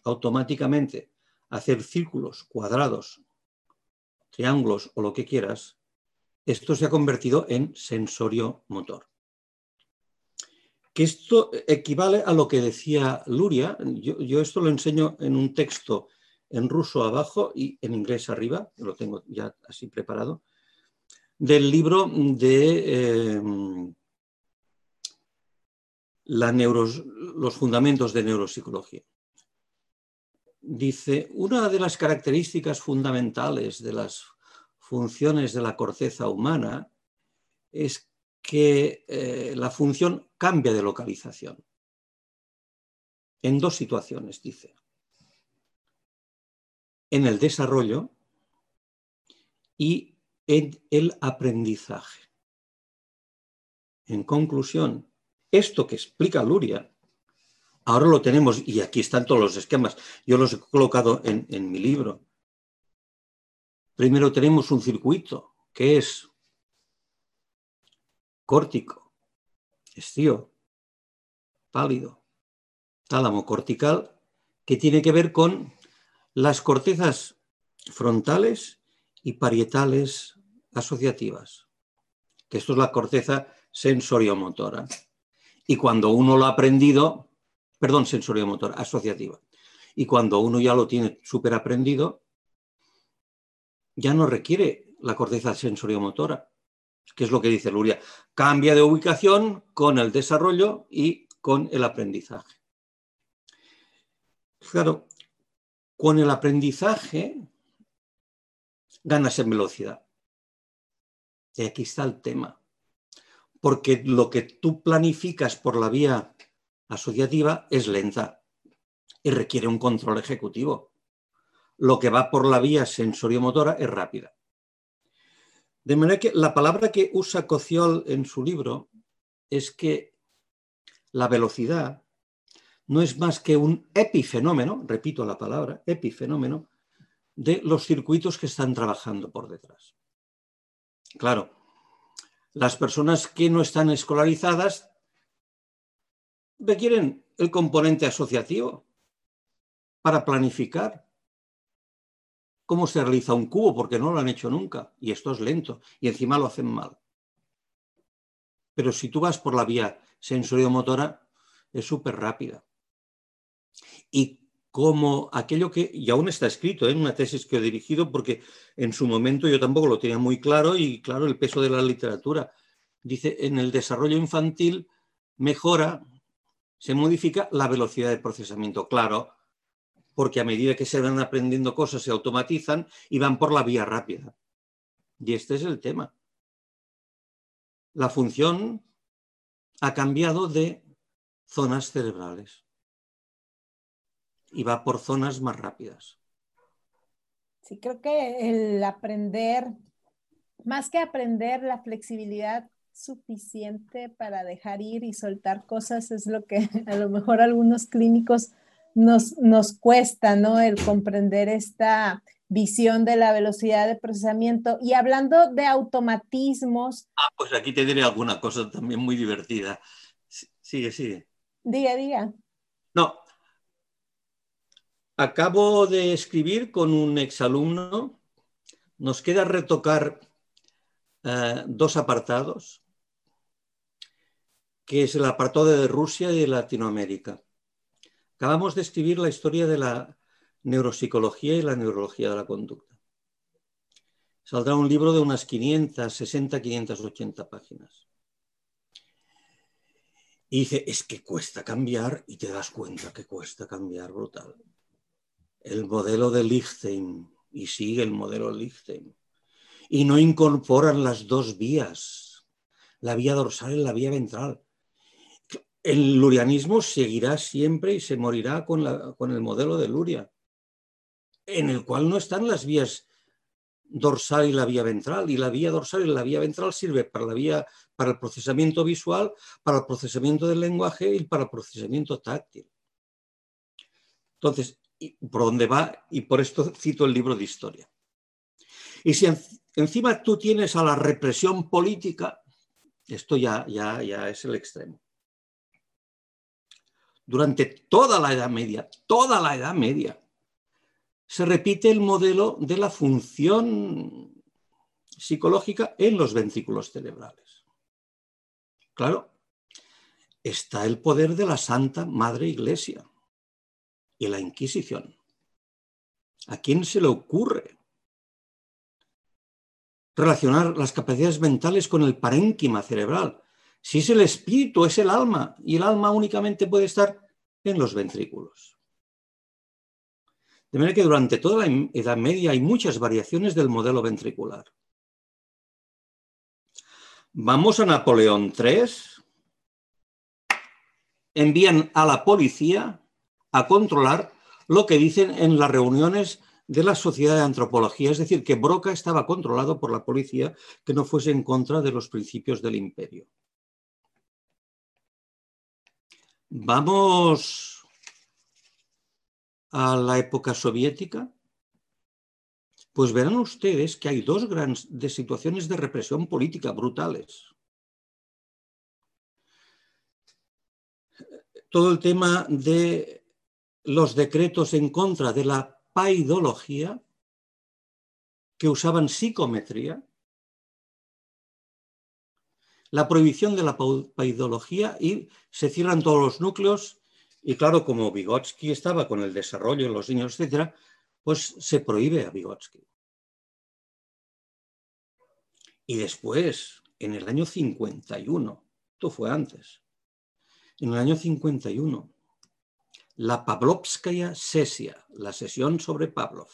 automáticamente hacer círculos, cuadrados, triángulos o lo que quieras, esto se ha convertido en sensorio motor. Que esto equivale a lo que decía Luria. Yo, yo, esto lo enseño en un texto en ruso abajo y en inglés arriba, lo tengo ya así preparado, del libro de eh, los fundamentos de neuropsicología. Dice, una de las características fundamentales de las funciones de la corteza humana es que eh, la función cambia de localización. En dos situaciones, dice. En el desarrollo y en el aprendizaje. En conclusión, esto que explica Luria, ahora lo tenemos y aquí están todos los esquemas. Yo los he colocado en, en mi libro. Primero tenemos un circuito que es córtico, estío, pálido, tálamo cortical, que tiene que ver con las cortezas frontales y parietales asociativas, que esto es la corteza sensoriomotora. Y cuando uno lo ha aprendido, perdón, sensoriomotor, asociativa. Y cuando uno ya lo tiene súper aprendido, ya no requiere la corteza sensoriomotora, que es lo que dice Luria. Cambia de ubicación con el desarrollo y con el aprendizaje. Claro, con el aprendizaje ganas en velocidad. Y aquí está el tema porque lo que tú planificas por la vía asociativa es lenta y requiere un control ejecutivo. Lo que va por la vía sensoriomotora es rápida. De manera que la palabra que usa Cociol en su libro es que la velocidad no es más que un epifenómeno, repito la palabra, epifenómeno, de los circuitos que están trabajando por detrás. Claro, las personas que no están escolarizadas requieren el componente asociativo para planificar cómo se realiza un cubo, porque no lo han hecho nunca, y esto es lento, y encima lo hacen mal. Pero si tú vas por la vía sensoriomotora, es súper rápida. Y como aquello que, y aún está escrito ¿eh? en una tesis que he dirigido, porque en su momento yo tampoco lo tenía muy claro, y claro, el peso de la literatura. Dice, en el desarrollo infantil mejora, se modifica la velocidad de procesamiento, claro, porque a medida que se van aprendiendo cosas se automatizan y van por la vía rápida. Y este es el tema. La función ha cambiado de zonas cerebrales y va por zonas más rápidas. Sí, creo que el aprender, más que aprender, la flexibilidad suficiente para dejar ir y soltar cosas es lo que a lo mejor algunos clínicos nos, nos cuesta, ¿no? El comprender esta visión de la velocidad de procesamiento. Y hablando de automatismos. Ah, pues aquí te diré alguna cosa también muy divertida. Sigue, sigue. Diga, diga. No. Acabo de escribir con un exalumno. Nos queda retocar eh, dos apartados, que es el apartado de Rusia y de Latinoamérica. Acabamos de escribir la historia de la neuropsicología y la neurología de la conducta. Saldrá un libro de unas 560, 580 páginas. Y dice, es que cuesta cambiar y te das cuenta que cuesta cambiar brutal. El modelo de Lichtenstein y sigue el modelo Lichtenstein. Y no incorporan las dos vías, la vía dorsal y la vía ventral. El lurianismo seguirá siempre y se morirá con, el modelo de Luria en el cual no están las vías dorsal y la vía ventral. Y la vía dorsal y la vía ventral sirve para, la vía, para el procesamiento visual, para el procesamiento del lenguaje y para el procesamiento táctil. Entonces, ¿por dónde va? Y por esto cito el libro de historia. Y si encima tú tienes a la represión política, esto ya, ya, ya es el extremo. Durante toda la Edad Media, toda la Edad Media, se repite el modelo de la función psicológica en los ventrículos cerebrales. Claro, está el poder de la Santa Madre Iglesia y la Inquisición. ¿A quién se le ocurre relacionar las capacidades mentales con el parénquima cerebral? Si es el espíritu, es el alma, y el alma únicamente puede estar en los ventrículos. De manera que durante toda la Edad Media hay muchas variaciones del modelo ventricular. Vamos a Napoleón III. Envían a la policía a controlar lo que dicen en las reuniones de la Sociedad de Antropología, es decir, que Broca estaba controlado por la policía que no fuese en contra de los principios del imperio. Vamos a la época soviética, pues verán ustedes que hay dos grandes situaciones de represión política brutales. Todo el tema de los decretos en contra de la paidología, que usaban psicometría, la prohibición de la paidología y se cierran todos los núcleos y claro, como Vygotsky estaba con el desarrollo de los niños, etcétera, pues se prohíbe a Vygotsky. Y después, en el año 51, esto fue antes, en el año 51, la Pavlovskaya Sesia, la sesión sobre Pavlov.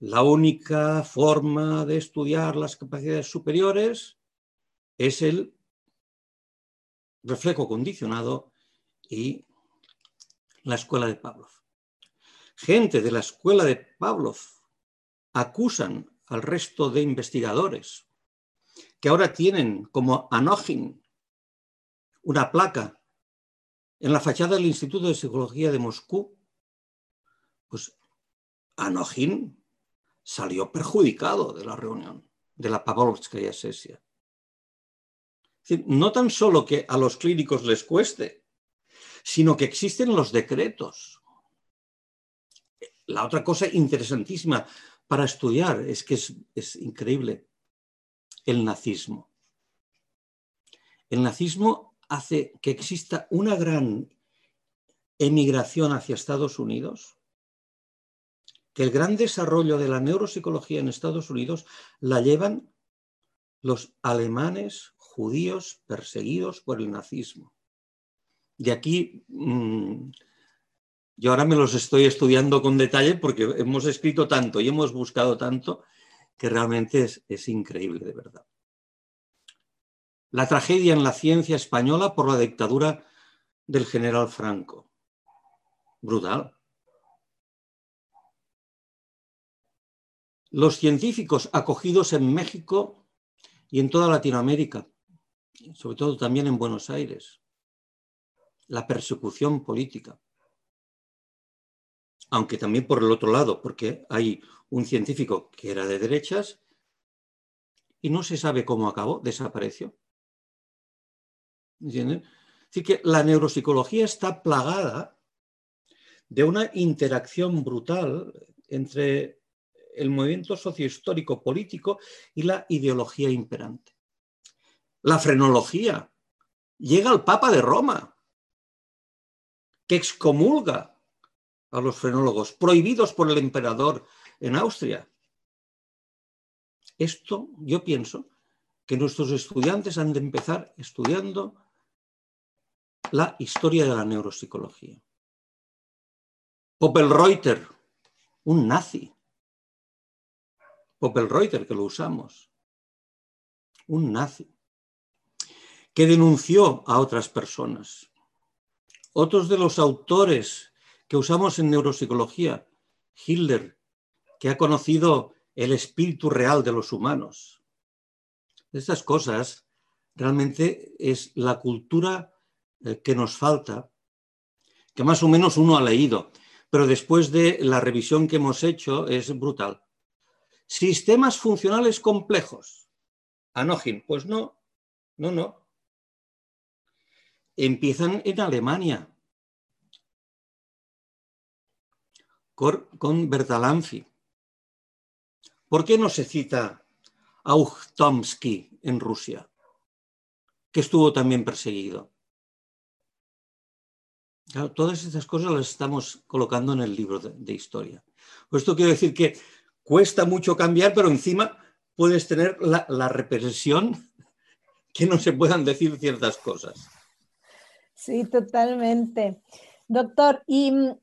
La única forma de estudiar las capacidades superiores es el reflejo condicionado y la escuela de Pavlov. Gente de la escuela de Pavlov acusan al resto de investigadores que ahora tienen como Anojin una placa en la fachada del Instituto de Psicología de Moscú, pues Anojin salió perjudicado de la reunión, de la Pavlovskaya Sesia. No tan solo que a los clínicos les cueste, sino que existen los decretos. La otra cosa interesantísima para estudiar es que es, increíble, el nazismo. El nazismo hace que exista una gran emigración hacia Estados Unidos, que el gran desarrollo de la neuropsicología en Estados Unidos la llevan los alemanes judíos perseguidos por el nazismo. De aquí, mm, yo ahora me los estoy estudiando con detalle porque hemos escrito tanto y hemos buscado tanto que realmente es increíble, de verdad. La tragedia en la ciencia española por la dictadura del general Franco. brutal. Los científicos acogidos en México y en toda Latinoamérica, sobre todo también en Buenos Aires, la persecución política. Aunque también por el otro lado, porque hay un científico que era de derechas y no se sabe cómo acabó, desapareció. Así que la neuropsicología está plagada de una interacción brutal entre el movimiento sociohistórico político y la ideología imperante. La frenología llega al Papa de Roma, que excomulga a los frenólogos, prohibidos por el emperador en Austria. Esto yo pienso que nuestros estudiantes han de empezar estudiando la historia de la neuropsicología. Popelreuter, un nazi. Popelreuter, que lo usamos. Un nazi. Que denunció a otras personas. Otros de los autores que usamos en neuropsicología, Hitler, que ha conocido el espíritu real de los humanos. Estas cosas realmente es la cultura eh, que nos falta, que más o menos uno ha leído, pero después de la revisión que hemos hecho es brutal. Sistemas funcionales complejos. Anogin, pues no, no, no. Empiezan en Alemania, con Bertalanffy. ¿Por qué no se cita a Uchtomsky en Rusia, que estuvo también perseguido? todas estas cosas las estamos colocando en el libro de, historia. Esto quiero decir que cuesta mucho cambiar, pero encima puedes tener la represión que no se puedan decir ciertas cosas. Sí, totalmente. Doctor, y mm,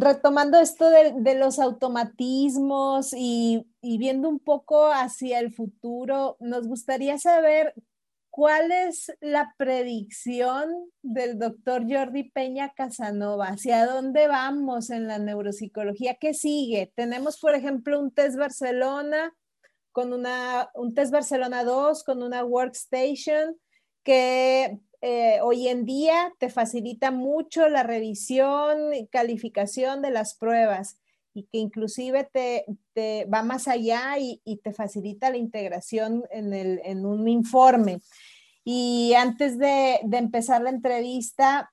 retomando esto de, los automatismos y, viendo un poco hacia el futuro, nos gustaría saber cuál es la predicción del doctor Jordi Peña Casanova, hacia dónde vamos en la neuropsicología, qué sigue. Tenemos, por ejemplo, un test Barcelona con una, un test Barcelona 2 con una workstation que eh, hoy en día te facilita mucho la revisión y calificación de las pruebas y que inclusive te, va más allá y, te facilita la integración en, un informe. Y antes de, empezar la entrevista,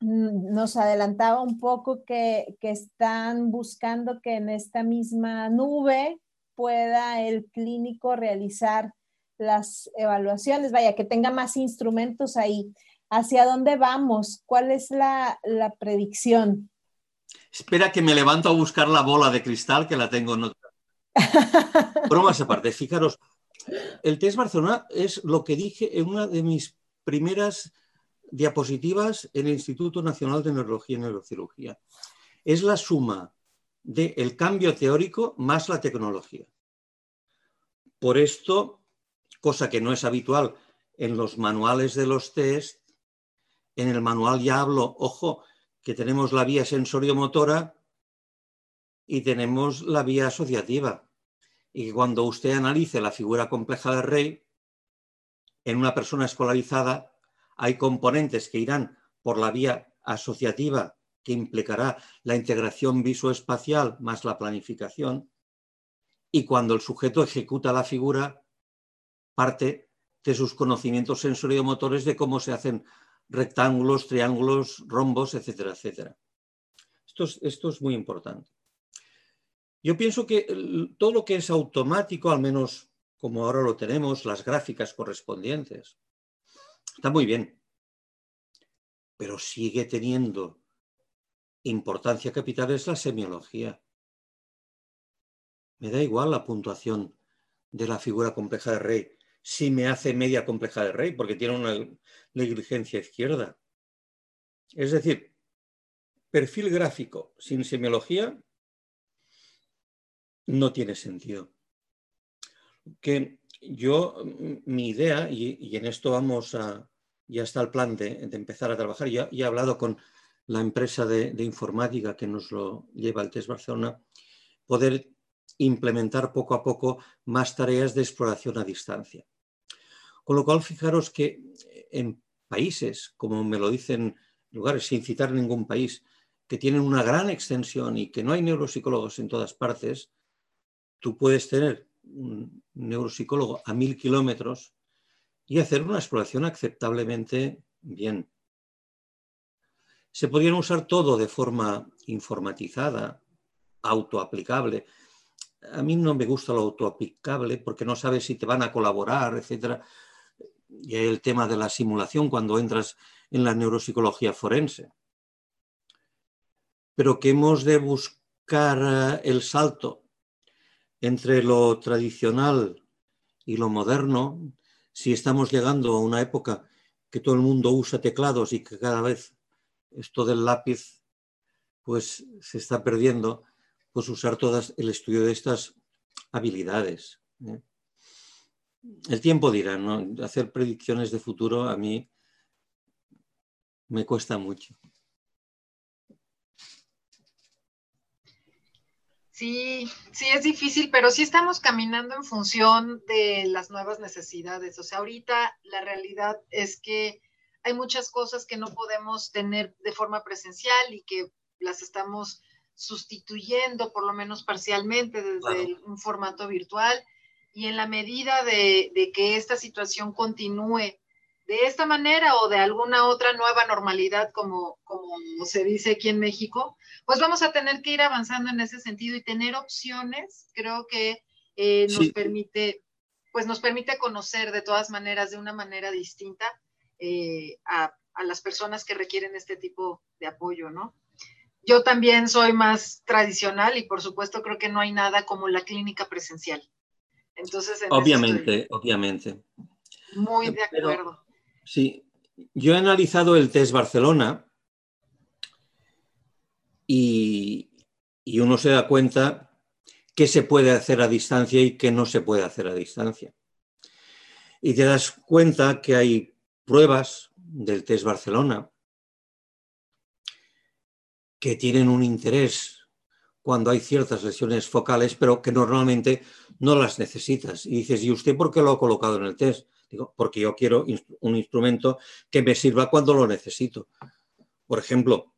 mm, nos adelantaba un poco que, que, están buscando que en esta misma nube pueda el clínico realizar las evaluaciones, vaya, que tenga más instrumentos ahí. ¿Hacia dónde vamos? ¿Cuál es la, predicción? Espera que me levanto a buscar la bola de cristal que la tengo en otra. Bromas aparte, fijaros, el test Barcelona es lo que dije en una de mis primeras diapositivas en el Instituto Nacional de Neurología y Neurocirugía. Es la suma del cambio teórico más la tecnología. Por esto cosa que no es habitual en los manuales de los test. En el manual ya hablo, ojo, que tenemos la vía sensoriomotora y tenemos la vía asociativa. Y cuando usted analice la figura compleja de Rey, en una persona escolarizada hay componentes que irán por la vía asociativa, que implicará la integración visoespacial más la planificación, y cuando el sujeto ejecuta la figura, parte de sus conocimientos sensoriomotores de cómo se hacen rectángulos, triángulos, rombos, etcétera, etcétera. Esto es, esto es muy importante. Yo pienso que todo lo que es automático, al menos como ahora lo tenemos, las gráficas correspondientes, está muy bien, pero sigue teniendo importancia capital es la semiología. Me da igual la puntuación de la figura compleja de Rey si me hace media compleja de rey, porque tiene una negligencia izquierda. Es decir, perfil gráfico sin semiología no tiene sentido. Que yo, mi idea, y, en esto vamos a, ya está el plan de, empezar a trabajar, ya, he hablado con la empresa de, informática que nos lo lleva al test Barcelona, poder implementar poco a poco más tareas de exploración a distancia. Con lo cual, fijaros que en países, como me lo dicen lugares, sin citar ningún país, que tienen una gran extensión y que no hay neuropsicólogos en todas partes, tú puedes tener un neuropsicólogo a mil kilómetros y hacer una exploración aceptablemente bien. Se podrían usar todo de forma informatizada, autoaplicable. A mí no me gusta lo autoaplicable porque no sabes si te van a colaborar, etc. Y el tema de la simulación cuando entras en la neuropsicología forense. Pero que hemos de buscar eh, el salto entre lo tradicional y lo moderno, si estamos llegando a una época que todo el mundo usa teclados y que cada vez esto del lápiz pues se está perdiendo, pues usar todas el estudio de estas habilidades. ¿eh? El tiempo dirá, ¿no? Hacer predicciones de futuro a mí me cuesta mucho. Sí, sí es difícil, pero sí estamos caminando en función de las nuevas necesidades. O sea, ahorita la realidad es que hay muchas cosas que no podemos tener de forma presencial y que las estamos sustituyendo, por lo menos parcialmente, desde un formato virtual. Y en la medida de, de que esta situación continúe de esta manera o de alguna otra nueva normalidad, como, como se dice aquí en México, pues vamos a tener que ir avanzando en ese sentido y tener opciones, creo que eh, nos permite, pues nos permite conocer de todas maneras, de una manera distinta, eh, a, a, las personas que requieren este tipo de apoyo, ¿no? Yo también soy más tradicional y por supuesto creo que no hay nada como la clínica presencial. Entonces, obviamente, obviamente. Muy de acuerdo. Sí, yo he analizado el test Barcelona y, uno se da cuenta qué se puede hacer a distancia y qué no se puede hacer a distancia. Y te das cuenta que hay pruebas del test Barcelona que tienen un interés cuando hay ciertas lesiones focales, pero que normalmente no las necesitas. Y dices, ¿y usted por qué lo ha colocado en el test? Digo, porque yo quiero un instrumento que me sirva cuando lo necesito. Por ejemplo,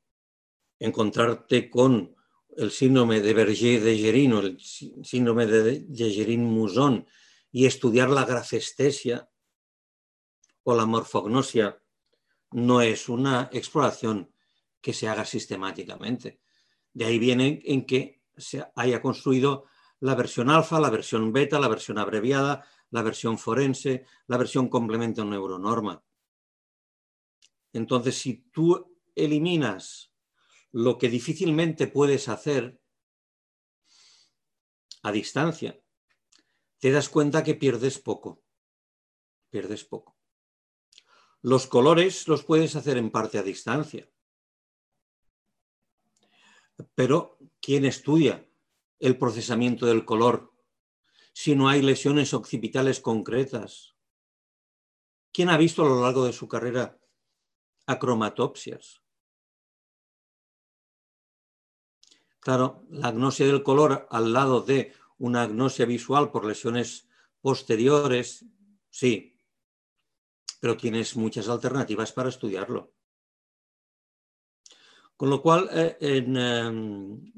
encontrarte con el síndrome de Berger de Gerin o el síndrome de, Gerin-Muson y estudiar la grafestesia o la morfognosia no es una exploración que se haga sistemáticamente. De ahí viene en que se haya construido la versión alfa, la versión beta, la versión abreviada, la versión forense, la versión complemento neuronorma. Entonces, si tú eliminas lo que difícilmente puedes hacer a distancia, te das cuenta que pierdes poco. Pierdes poco. Los colores los puedes hacer en parte a distancia. Pero, ¿quién estudia el procesamiento del color si no hay lesiones occipitales concretas? ¿Quién ha visto a lo largo de su carrera acromatopsias? Claro, la agnosia del color al lado de una agnosia visual por lesiones posteriores, sí, pero tienes muchas alternativas para estudiarlo. Con lo cual, eh, em,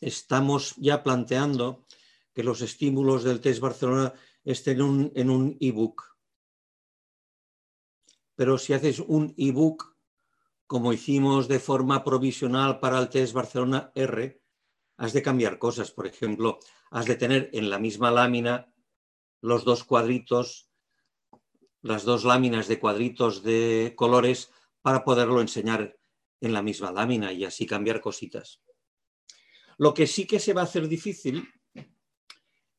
estamos ya planteando que los estímulos del test Barcelona estén en un ebook. Pero si haces un ebook, como hicimos de forma provisional para el test Barcelona R, has de cambiar cosas. Por ejemplo, has de tener en la misma lámina los dos cuadritos, las dos láminas de cuadritos de colores para poderlo enseñar en la misma lámina y así cambiar cositas. Lo que sí que se va a hacer difícil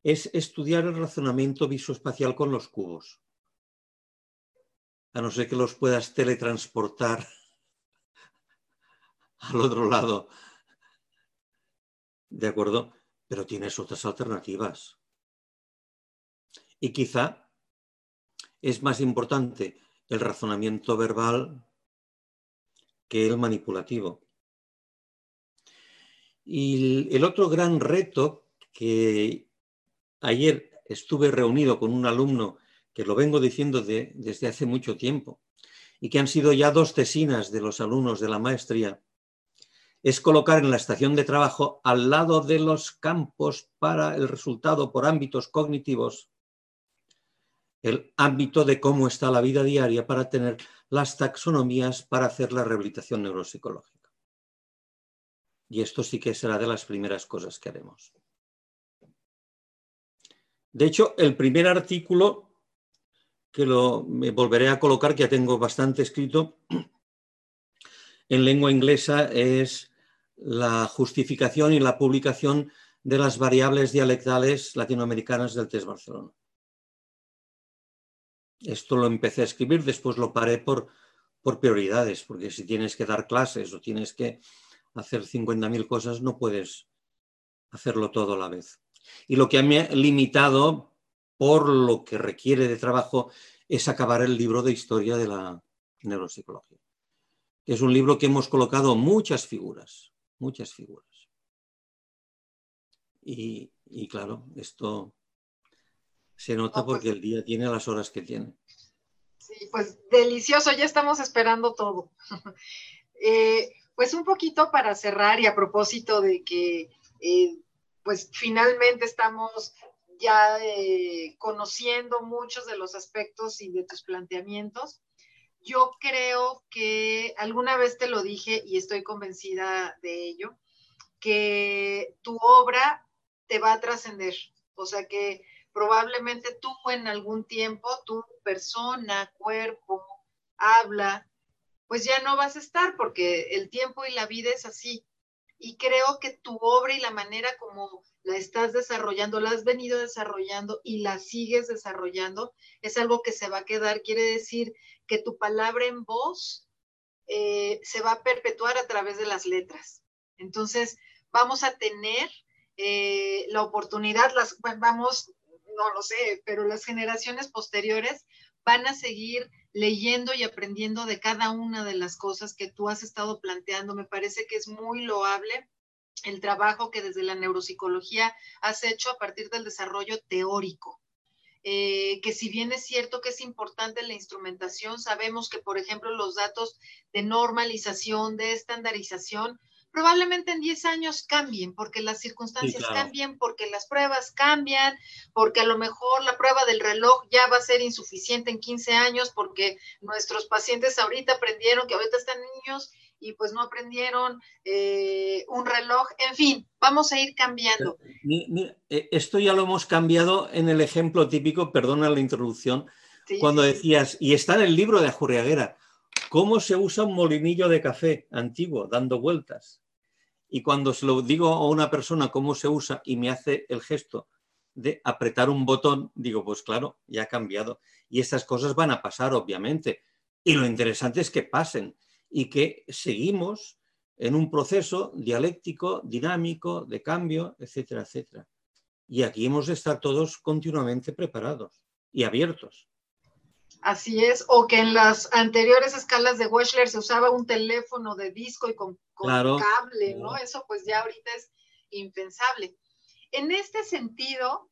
es estudiar el razonamiento visoespacial con los cubos. A no ser que los puedas teletransportar al otro lado. ¿De acuerdo? Pero tienes otras alternativas. Y quizá es más importante el razonamiento verbal que el manipulativo. Y el otro gran reto que ayer estuve reunido con un alumno que lo vengo diciendo desde hace mucho tiempo y que han sido ya dos tesinas de los alumnos de la maestría, es colocar en la estación de trabajo al lado de los campos para el resultado por ámbitos cognitivos el ámbito de cómo está la vida diaria para tener las taxonomías para hacer la rehabilitación neuropsicológica. Y esto sí que será de las primeras cosas que haremos. De hecho, el primer artículo que lo me volveré a colocar, que ya tengo bastante escrito, en lengua inglesa es la justificación y la publicación de las variables dialectales latinoamericanas del test Barcelona. Esto lo empecé a escribir, después lo paré por, por prioridades, porque si tienes que dar clases o tienes que hacer 50.000 cosas, no puedes hacerlo todo a la vez. Y lo que me ha limitado por lo que requiere de trabajo es acabar el libro de historia de la neuropsicología. Es un libro que hemos colocado muchas figuras, muchas figuras. Y, claro, esto se nota porque pues el día tiene las horas que tiene. Sí, pues delicioso, ya estamos esperando todo. Eh, pues un poquito para cerrar y a propósito de que eh, pues finalmente estamos ya eh, conociendo muchos de los aspectos y de tus planteamientos. Yo creo que alguna vez te lo dije y estoy convencida de ello, que tu obra te va a trascender. O sea que probablemente tú en algún tiempo, tu persona, cuerpo, habla, pues ya no vas a estar porque el tiempo y la vida es así. Y creo que tu obra y la manera como la estás desarrollando, la has venido desarrollando y la sigues desarrollando, es algo que se va a quedar. Quiere decir que tu palabra en voz eh, se va a perpetuar a través de las letras. Entonces, vamos a tener eh, la oportunidad, las, vamos, no lo sé, pero las generaciones posteriores van a seguir leyendo y aprendiendo de cada una de las cosas que tú has estado planteando. Me parece que es muy loable el trabajo que desde la neuropsicología has hecho a partir del desarrollo teórico. Eh, que si bien es cierto que es importante la instrumentación, sabemos que, por ejemplo, los datos de normalización, de estandarización, probablemente en 10 años cambien, porque las circunstancias cambien, porque las pruebas cambian, porque a lo mejor la prueba del reloj ya va a ser insuficiente en 15 años, porque nuestros pacientes ahorita aprendieron que ahorita están niños y pues no aprendieron eh, un reloj. En fin, vamos a ir cambiando. Eh, esto ya lo hemos cambiado en el ejemplo típico, perdona la introducción, cuando decías, y está en el libro de Ajurriaguera, cómo se usa un molinillo de café antiguo, dando vueltas. Y cuando se lo digo a una persona cómo se usa y me hace el gesto de apretar un botón, digo, pues claro, ya ha cambiado. Y estas cosas van a pasar, obviamente. Y lo interesante es que pasen y que seguimos en un proceso dialéctico, dinámico, de cambio, etcétera, etcétera. Y aquí hemos de estar todos continuamente preparados y abiertos. Así es, o que en las anteriores escalas de Wechsler se usaba un teléfono de disco y con, cable, ¿no? Eso pues ya ahorita es impensable. En este sentido,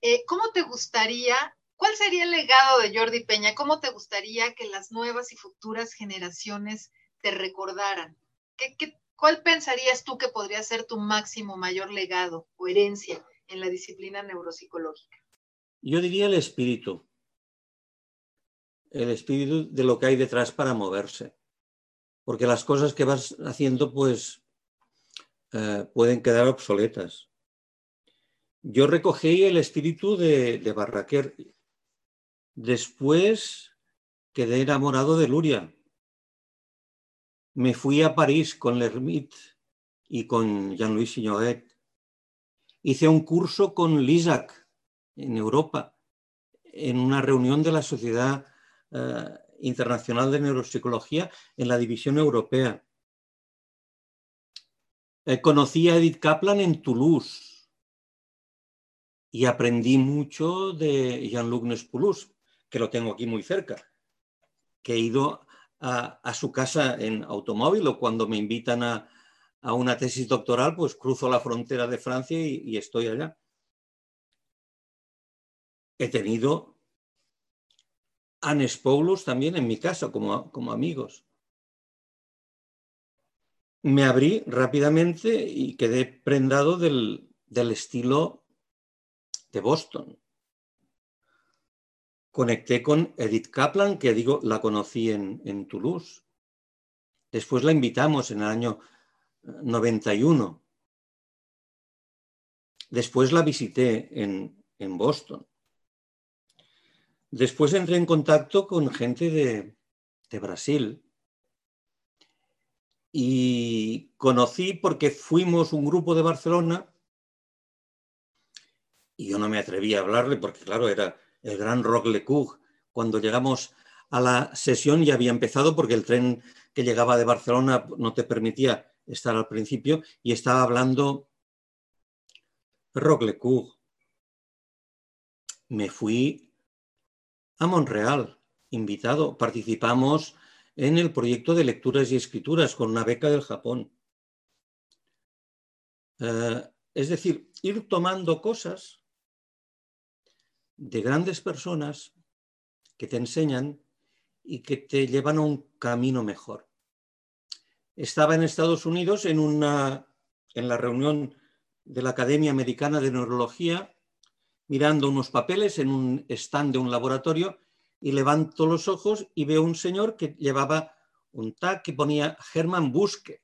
eh, ¿cómo te gustaría ¿Cuál sería el legado de Jordi Peña? ¿Cómo te gustaría que las nuevas y futuras generaciones te recordaran? cuál pensarías tú que podría ser tu máximo mayor legado o herencia en la disciplina neuropsicológica? Yo diría el espíritu. El espíritu de lo que hay detrás para moverse. Porque las cosas que vas haciendo, pues, eh, pueden quedar obsoletas. Yo recogí el espíritu de, Barraquer Después quedé enamorado de Luria. Me fui a París con Lermite y con Jean-Louis Signoret. Hice un curso con Lisac en Europa, en una reunión de la Sociedad Internacional de Neuropsicología en la División Europea. Eh, conocí a Edith Kaplan en Toulouse y aprendí mucho de Jean-Luc Nespoulos, que lo tengo aquí muy cerca, que he ido a, su casa en automóvil o cuando me invitan a una tesis doctoral, pues cruzo la frontera de Francia y, estoy allá. He tenido Anes Paulus también en mi casa como, como amigos. Me abrí rápidamente y quedé prendado del, del estilo de Boston. Conecté con Edith Kaplan, que digo, la conocí en, en Toulouse. Después la invitamos en el año 91. Después la visité en, en Boston. Después entré en contacto con gente de, Brasil y conocí porque fuimos un grupo de Barcelona y yo no me atreví a hablarle porque, claro, era el gran Rock Lecoq. Cuando llegamos a la sesión ya había empezado porque el tren que llegaba de Barcelona no te permitía estar al principio y estaba hablando Rock Lecoq. Me fui a Montreal, invitado. Participamos en el proyecto de lecturas y escrituras con una beca del Japón. Eh, es decir, ir tomando cosas de grandes personas que te enseñan y que te llevan a un camino mejor. Estaba en Estados Unidos en, una, en la reunión de la Academia Americana de Neurología mirando unos papeles en un stand de un laboratorio y levanto los ojos y veo un señor que llevaba un tag que ponía Germán Busque.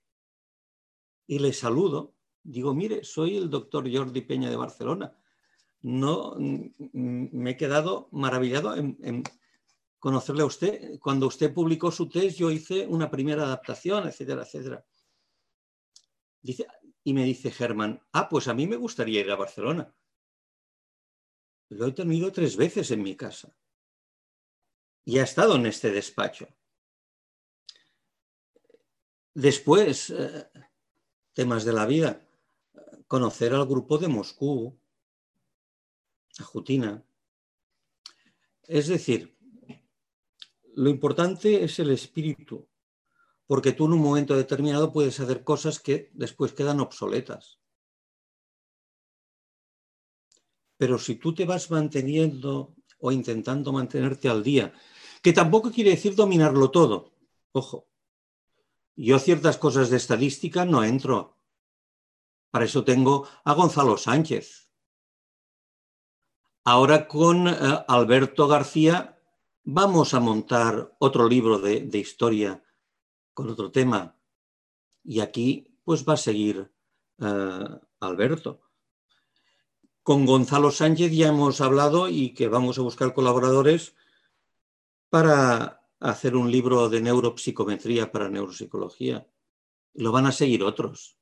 Y le saludo. Digo, mire, soy el doctor Jordi Peña de Barcelona no me he quedado maravillado en, conocerle a usted. Cuando usted publicó su test, yo hice una primera adaptación, etcétera, etcétera. Dice, y me dice Germán, ah, pues a mí me gustaría ir a Barcelona. Lo he tenido tres veces en mi casa. Y ha estado en este despacho. Después, eh, temas de la vida, conocer al grupo de Moscú, Jutina. Es decir, lo importante es el espíritu, porque tú en un momento determinado puedes hacer cosas que después quedan obsoletas. Pero si tú te vas manteniendo o intentando mantenerte al día, que tampoco quiere decir dominarlo todo, ojo, yo ciertas cosas de estadística no entro. Para eso tengo a Gonzalo Sánchez, Ahora con eh, Alberto García vamos a montar otro libro de, historia con otro tema. Y aquí pues va a seguir eh, Alberto. Con Gonzalo Sánchez ya hemos hablado y que vamos a buscar colaboradores para hacer un libro de neuropsicometría para neuropsicología. Lo van a seguir otros.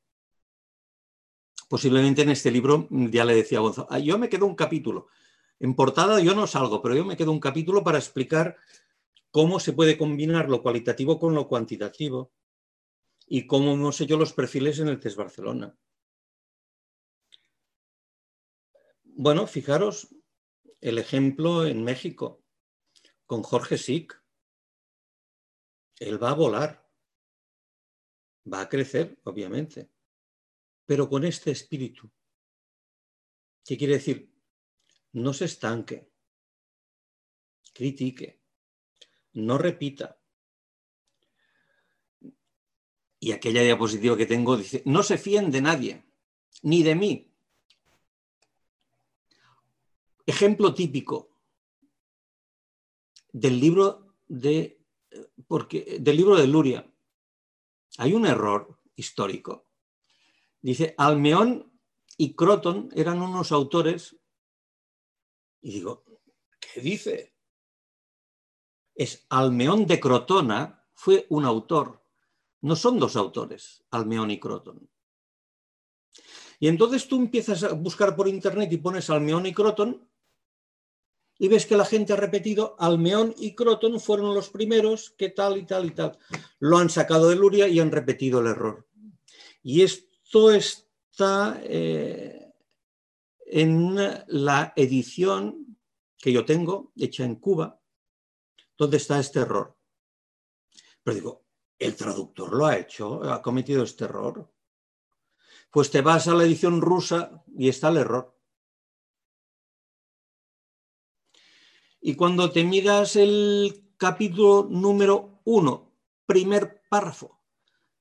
Posiblemente en este libro, ya le decía a Gonzalo, ah, yo me quedo un capítulo. En portada yo no salgo, pero yo me quedo un capítulo para explicar cómo se puede combinar lo cualitativo con lo cuantitativo y cómo hemos hecho los perfiles en el test Barcelona. Bueno, fijaros el ejemplo en México con Jorge Sick. Él va a volar, va a crecer, obviamente, pero con este espíritu. ¿Qué quiere decir? no se estanque, critique, no repita. Y aquella diapositiva que tengo dice, no se fíen de nadie, ni de mí. Ejemplo típico del libro de, porque, del libro de Luria. Hay un error histórico. Dice, Almeón y Croton eran unos autores y digo, ¿qué dice? Es Almeón de Crotona, fue un autor. No son dos autores, Almeón y Croton. Y entonces tú empiezas a buscar por internet y pones Almeón y Croton y ves que la gente ha repetido Almeón y Croton fueron los primeros que tal y tal y tal. Lo han sacado de Luria y han repetido el error. Y esto está eh, en la edición que yo tengo, hecha en Cuba, donde está este error. Pero digo, el traductor lo ha hecho, ha cometido este error. Pues te vas a la edición rusa y está el error. Y cuando te miras el capítulo número uno, primer párrafo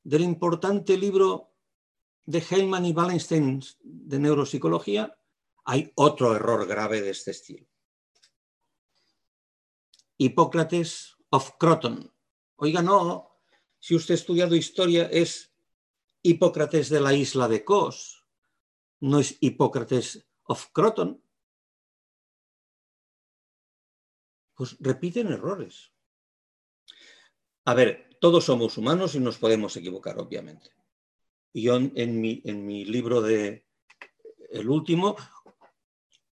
del importante libro de Heyman y Wallenstein de neuropsicología, hay otro error grave de este estilo. Hipócrates of Croton. Oiga, no, si usted ha estudiado historia es Hipócrates de la isla de Kos, no es Hipócrates of Croton. Pues repiten errores. A ver, todos somos humanos y nos podemos equivocar, obviamente. Y yo en mi, en mi libro de el último,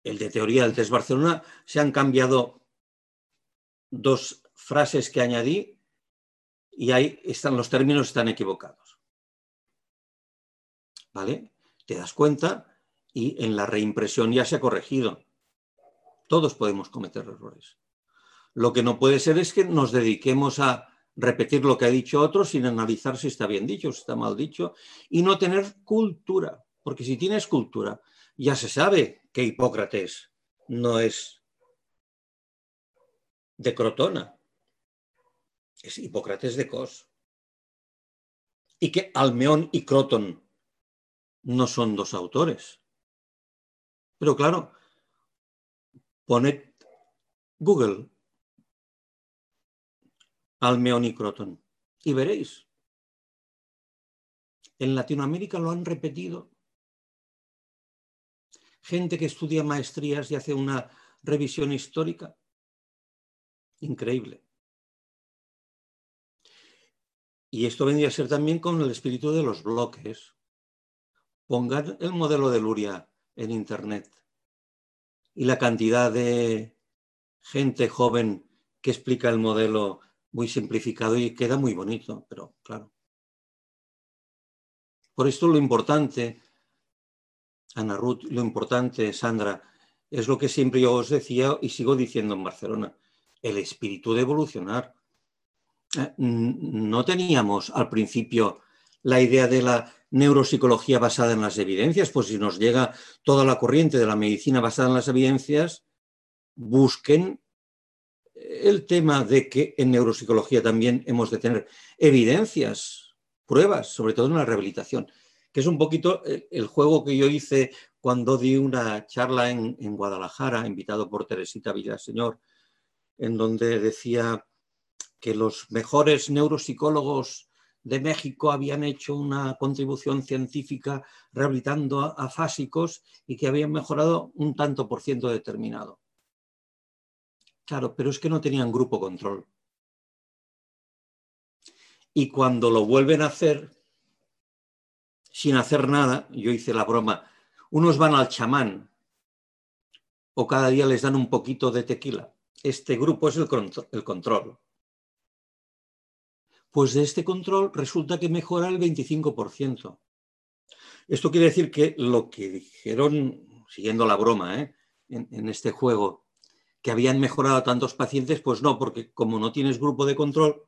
el de teoría del test Barcelona, se han cambiado dos frases que añadí y ahí están los términos están equivocados. ¿Vale? Te das cuenta y en la reimpresión ya se ha corregido. Todos podemos cometer errores. Lo que no puede ser es que nos dediquemos a repetir lo que ha dicho otro sin analizar si está bien dicho, si está mal dicho, y no tener cultura. Porque si tienes cultura, ya se sabe que Hipócrates no es de Crotona, es Hipócrates de Cos. Y que Almeón y Croton no son dos autores. Pero claro, poned Google Y Croton y veréis. En Latinoamérica lo han repetido gente que estudia maestrías y hace una revisión histórica. Increíble. Y esto vendría a ser también con el espíritu de los bloques. Pongan el modelo de Luria en Internet y la cantidad de gente joven que explica el modelo muy simplificado y queda muy bonito, pero claro. Por esto lo importante Ana Ruth, lo importante, Sandra, es lo que siempre yo os decía y sigo diciendo en Barcelona, el espíritu de evolucionar. Eh, no teníamos al principio la idea de la neuropsicología basada en las evidencias, pues si nos llega toda la corriente de la medicina basada en las evidencias, busquen el tema de que en neuropsicología también hemos de tener evidencias, pruebas, sobre todo en la rehabilitación que es un poquito el, juego que yo hice cuando di una charla en, Guadalajara, invitado por Teresita Villaseñor, en donde decía que los mejores neuropsicólogos de México habían hecho una contribución científica rehabilitando a, fásicos y que habían mejorado un tanto por ciento determinado. Claro, pero es que no tenían grupo control. Y cuando lo vuelven a hacer, sin hacer nada, yo hice la broma, unos van al chamán o cada día les dan un poquito de tequila. Este grupo es el, control. Pues de este control resulta que mejora el 25%. Esto quiere decir que lo que dijeron, siguiendo la broma, ¿eh? en, en este juego, que habían mejorado tantos pacientes, pues no, porque como no tienes grupo de control,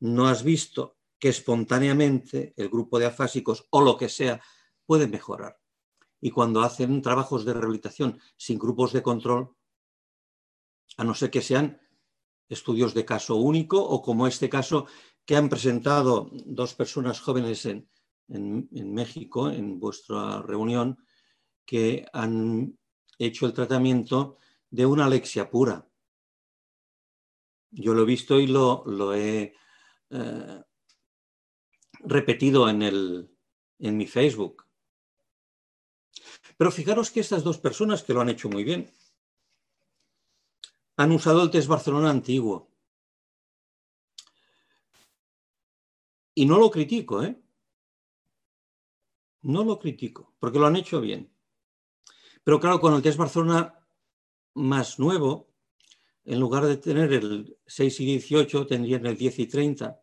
no has visto que espontáneamente el grupo de afásicos o lo que sea puede mejorar. Y cuando hacen trabajos de rehabilitación sin grupos de control, a no ser que sean estudios de caso único o como este caso que han presentado dos personas jóvenes en, en México, en vuestra reunión, que han hecho el tratamiento de una alexia pura. Yo lo he visto y lo, lo he eh, repetido en, el, en mi Facebook. Pero fijaros que estas dos personas que lo han hecho muy bien han usado el test Barcelona antiguo. Y no lo critico, ¿eh? No lo critico, porque lo han hecho bien. Pero claro, con el test Barcelona más nuevo, en lugar de tener el 6 y 18, tendrían el 10 y 30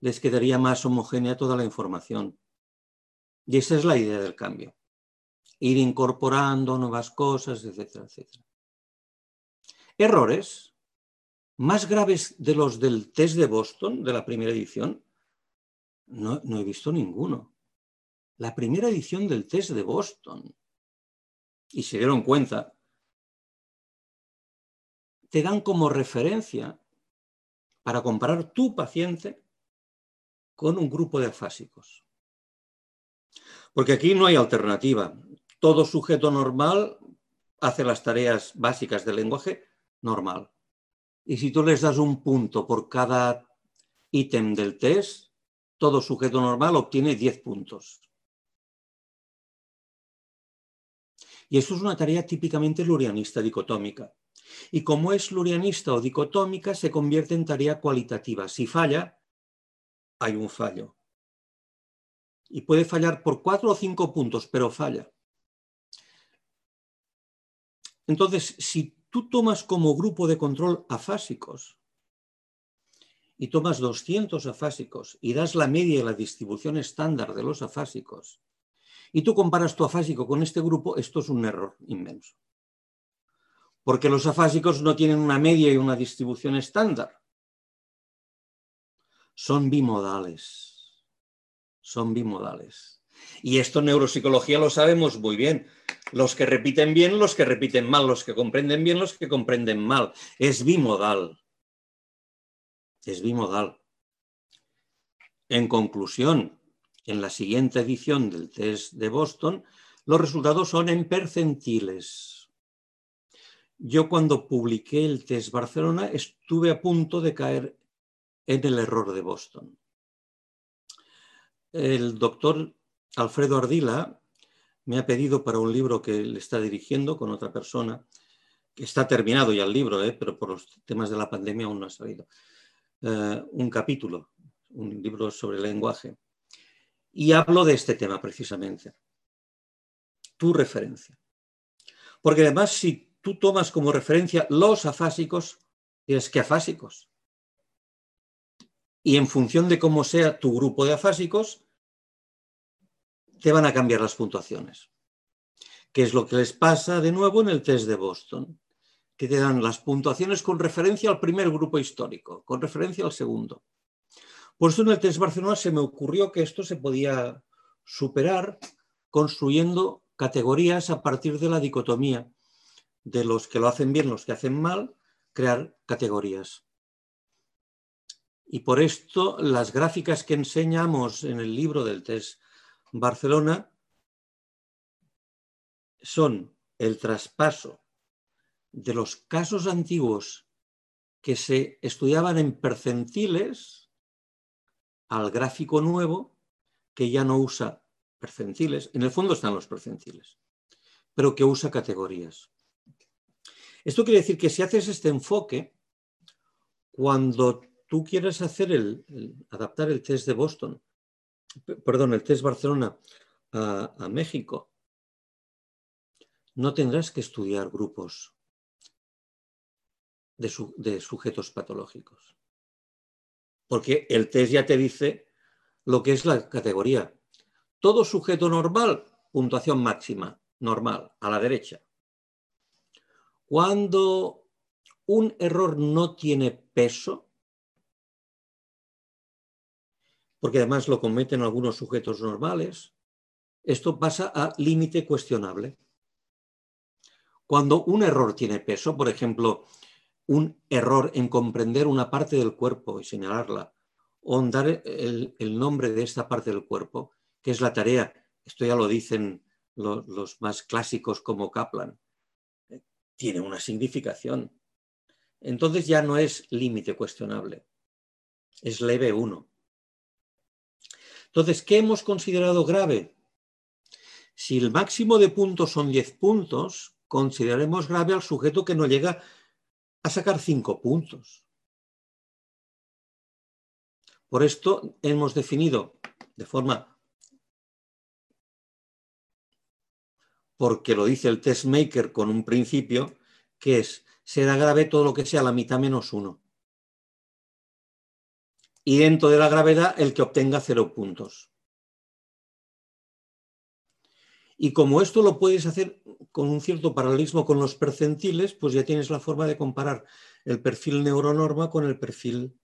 les quedaría más homogénea toda la información. Y esa es la idea del cambio. Ir incorporando nuevas cosas, etcétera, etcétera. Errores más graves de los del test de Boston, de la primera edición, no, no he visto ninguno. la primera edición del test de Boston y se dieron cuenta, te dan como referencia para comparar tu paciente con un grupo de afásicos. Porque aquí no hay alternativa. Todo sujeto normal hace las tareas básicas del lenguaje normal. Y si tú les das un punto por cada ítem del test, todo sujeto normal obtiene 10 puntos. Y eso es una tarea típicamente lurianista dicotómica. Y como es lurianista o dicotómica, se convierte en tarea cualitativa. Si falla, hay un fallo. Y puede fallar por cuatro o cinco puntos, pero falla. Entonces, si tú tomas como grupo de control afásicos y tomas 200 afásicos y das la media y la distribución estándar de los afásicos, y tú comparas tu afásico con este grupo, esto es un error inmenso. Porque los afásicos no tienen una media y una distribución estándar. Son bimodales. Son bimodales. Y esto en neuropsicología lo sabemos muy bien. Los que repiten bien, los que repiten mal, los que comprenden bien, los que comprenden mal. Es bimodal. Es bimodal. En conclusión, en la siguiente edición del test de Boston, los resultados son en percentiles. Yo cuando publiqué el test Barcelona estuve a punto de caer en el error de Boston. El doctor Alfredo Ardila me ha pedido para un libro que le está dirigiendo con otra persona, que está terminado ya el libro, ¿eh? pero por los temas de la pandemia aún no ha salido, eh, un capítulo, un libro sobre lenguaje. Y hablo de este tema precisamente. Tu referencia. Porque además, si tú tomas como referencia los afásicos, tienes que afásicos. Y en función de cómo sea tu grupo de afásicos, te van a cambiar las puntuaciones. Que es lo que les pasa de nuevo en el test de Boston, que te dan las puntuaciones con referencia al primer grupo histórico, con referencia al segundo. Por eso en el test Barcelona se me ocurrió que esto se podía superar construyendo categorías a partir de la dicotomía de los que lo hacen bien, los que hacen mal, crear categorías. Y por esto las gráficas que enseñamos en el libro del test Barcelona son el traspaso de los casos antiguos que se estudiaban en percentiles al gráfico nuevo que ya no usa percentiles, en el fondo están los percentiles, pero que usa categorías. Esto quiere decir que si haces este enfoque, cuando tú quieres hacer el, adaptar el test de Boston, perdón, el test Barcelona a, México, no tendrás que estudiar grupos de, de sujetos patológicos porque el test ya te dice lo que es la categoría. Todo sujeto normal, puntuación máxima, normal, a la derecha. Cuando un error no tiene peso, porque además lo cometen algunos sujetos normales, esto pasa a límite cuestionable. Cuando un error tiene peso, por ejemplo, un error en comprender una parte del cuerpo y señalarla, o en dar el, nombre de esta parte del cuerpo, que es la tarea, esto ya lo dicen los, los más clásicos como Kaplan, tiene una significación. Entonces ya no es límite cuestionable, es leve 1. Entonces, ¿qué hemos considerado grave? Si el máximo de puntos son 10 puntos, consideraremos grave al sujeto que no llega a sacar cinco puntos. Por esto hemos definido de forma, porque lo dice el test maker con un principio, que es, será grave todo lo que sea la mitad menos uno. Y dentro de la gravedad, el que obtenga cero puntos. Y como esto lo puedes hacer con un cierto paralelismo con los percentiles, pues ya tienes la forma de comparar el perfil neuronorma con el perfil,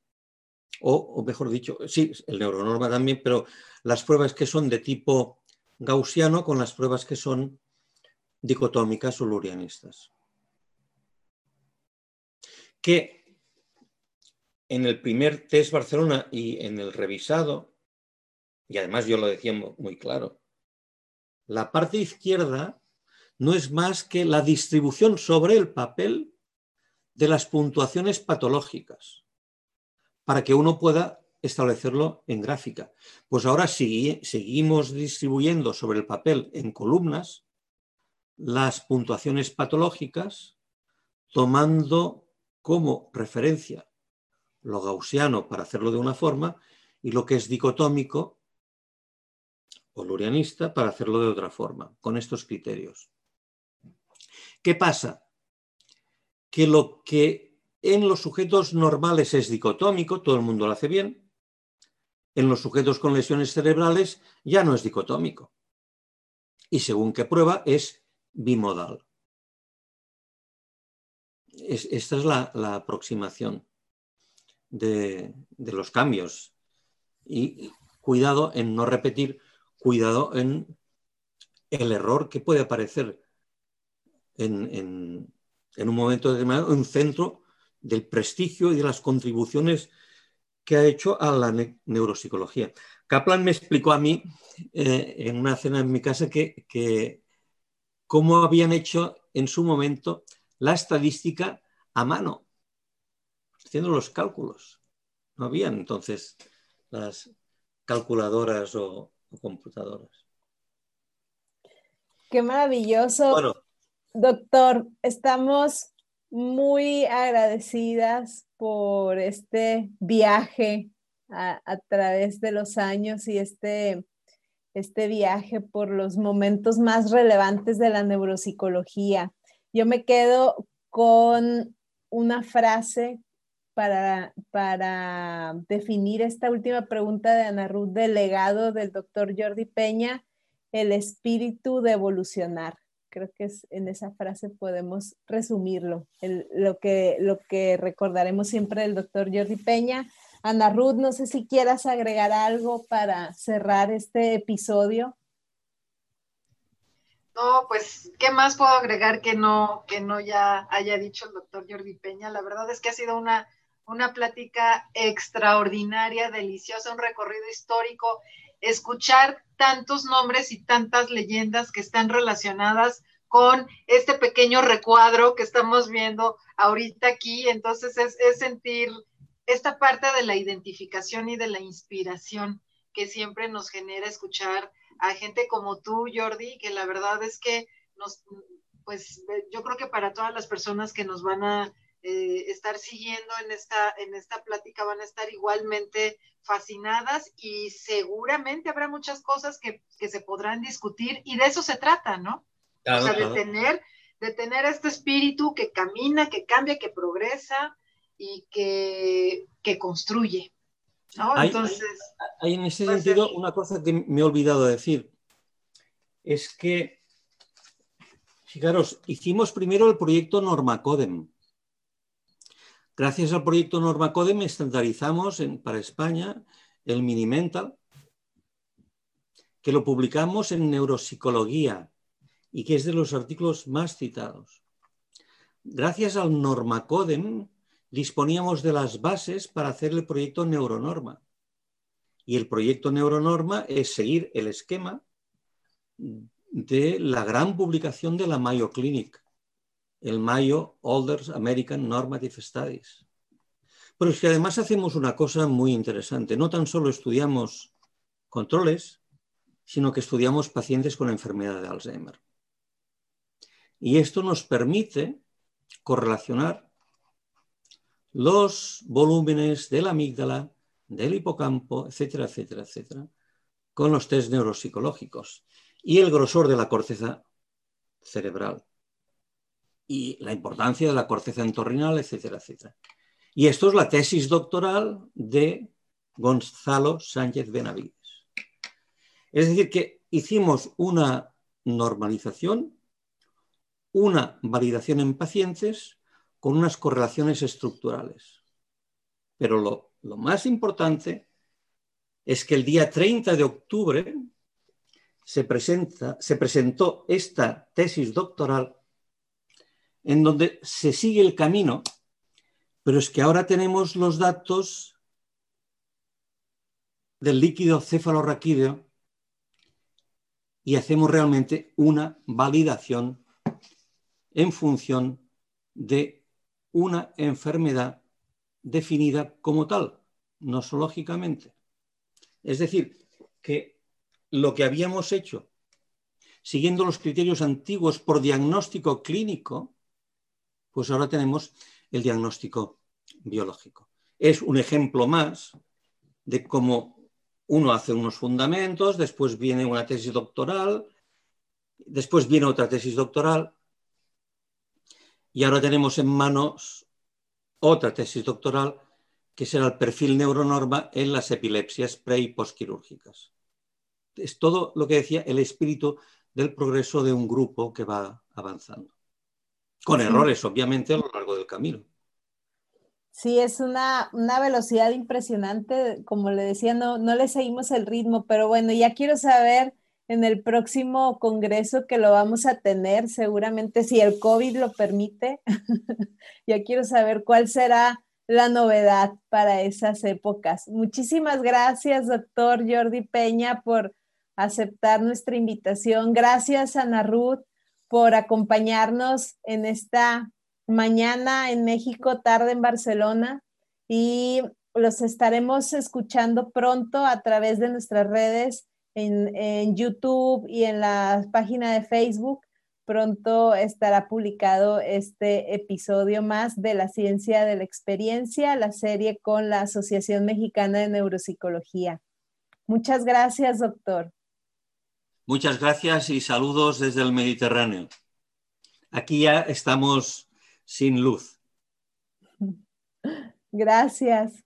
o, mejor dicho, sí, el neuronorma también, pero las pruebas que son de tipo gaussiano con las pruebas que son dicotómicas o lurianistas. Que en el primer test Barcelona y en el revisado, y además yo lo decía muy claro, la parte izquierda no es más que la distribución sobre el papel de las puntuaciones patológicas, para que uno pueda establecerlo en gráfica. Pues ahora seguimos distribuyendo sobre el papel en columnas las puntuaciones patológicas, tomando como referencia lo gaussiano para hacerlo de una forma y lo que es dicotómico o lurianista para hacerlo de otra forma, con estos criterios. ¿Qué pasa? Que lo que en los sujetos normales es dicotómico, todo el mundo lo hace bien, en los sujetos con lesiones cerebrales ya no es dicotómico. Y según qué prueba es bimodal. esta es la, aproximación de, los cambios. Y cuidado en no repetir, cuidado en el error que puede aparecer en, en un momento determinado, en un centro del prestigio y de las contribuciones que ha hecho a la neuropsicología. Kaplan me explicó a mí eh, en una cena en mi casa que, cómo habían hecho en su momento la estadística a mano, haciendo los cálculos. No habían entonces las calculadoras o, computadoras. Qué maravilloso. Doctor, estamos muy agradecidas por este viaje a, través de los años y este, este viaje por los momentos más relevantes de la neuropsicología. Yo me quedo con una frase para, para definir esta última pregunta de Ana Ruth del legado del doctor Jordi Peña, el espíritu de evolucionar. Creo que en esa frase podemos resumirlo, lo, que, lo que recordaremos siempre del doctor Jordi Peña. Ana Ruth, no sé si quieras agregar algo para cerrar este episodio. No, pues, ¿qué más puedo agregar que no, que no ya haya dicho el doctor Jordi Peña? La verdad es que ha sido una, una plática extraordinaria, deliciosa, un recorrido histórico escuchar tantos nombres y tantas leyendas que están relacionadas con este pequeño recuadro que estamos viendo ahorita aquí. Entonces es, sentir esta parte de la identificación y de la inspiración que siempre nos genera escuchar a gente como tú, Jordi, que la verdad es que nos, pues yo creo que para todas las personas que nos van a eh, estar siguiendo en esta, en esta plática van a estar igualmente fascinadas y seguramente habrá muchas cosas que, se podrán discutir y de eso se trata, ¿no? o sea, de, tener, de tener este espíritu que camina, que cambia, que progresa y que, construye. ¿no? Entonces, hay, en ese sentido una cosa que me he olvidado decir. Es que, fijaros, hicimos primero el proyecto Normacodem Gracias al proyecto Normacodem estandarizamos para España el Minimental, que lo publicamos en Neuropsicología y que es de los artículos más citados. Gracias al Normacodem disponíamos de las bases para hacer el proyecto Neuronorma. Y el proyecto Neuronorma es seguir el esquema de la gran publicación de la Mayo Clinic, el Mayo Olders American Normative Studies. Pero es que además hacemos una cosa muy interesante. No tan solo estudiamos controles, sino que estudiamos pacientes con enfermedad de Alzheimer. Y esto nos permite correlacionar los volúmenes de la amígdala, del hipocampo, etcétera, etcétera, etcétera, con los test neuropsicológicos y el grosor de la corteza cerebral y la importancia de la corteza entorrinal, etcétera, etcétera. Y esto es la tesis doctoral de Gonzalo Sánchez Benavides. Es decir, que hicimos una normalización, una validación en pacientes con unas correlaciones estructurales. Pero lo, más importante es que el día 30 de octubre se, presenta, se presentó esta tesis doctoral en donde se sigue el camino, pero es que ahora tenemos los datos del líquido cefalorraquídeo y hacemos realmente una validación en función de una enfermedad definida como tal, nosológicamente. Es decir, que lo que habíamos hecho, siguiendo los criterios antiguos por diagnóstico clínico, pues ahora tenemos el diagnóstico biológico. Es un ejemplo más de cómo uno hace unos fundamentos, después viene una tesis doctoral, después viene otra tesis doctoral, y ahora tenemos en manos otra tesis doctoral que será el perfil neuronorma en las epilepsias pre y postquirúrgicas. Es todo lo que decía el espíritu del progreso de un grupo que va avanzando con errores, obviamente, a lo largo del camino. Sí, es una, velocidad impresionante. Como le decía, no, no le seguimos el ritmo, pero bueno, ya quiero saber en el próximo congreso que lo vamos a tener, seguramente si el COVID lo permite, ya quiero saber cuál será la novedad para esas épocas. Muchísimas gracias, doctor Jordi Peña, por aceptar nuestra invitación. Gracias, Ana Ruth por acompañarnos en esta mañana en México, tarde en Barcelona y los estaremos escuchando pronto a través de nuestras redes en, YouTube y en la página de Facebook. Pronto estará publicado este episodio más de la ciencia de la experiencia, la serie con la Asociación Mexicana de Neuropsicología. Muchas gracias, doctor. Muchas gracias y saludos desde el Mediterráneo. Aquí ya estamos sin luz. Gracias.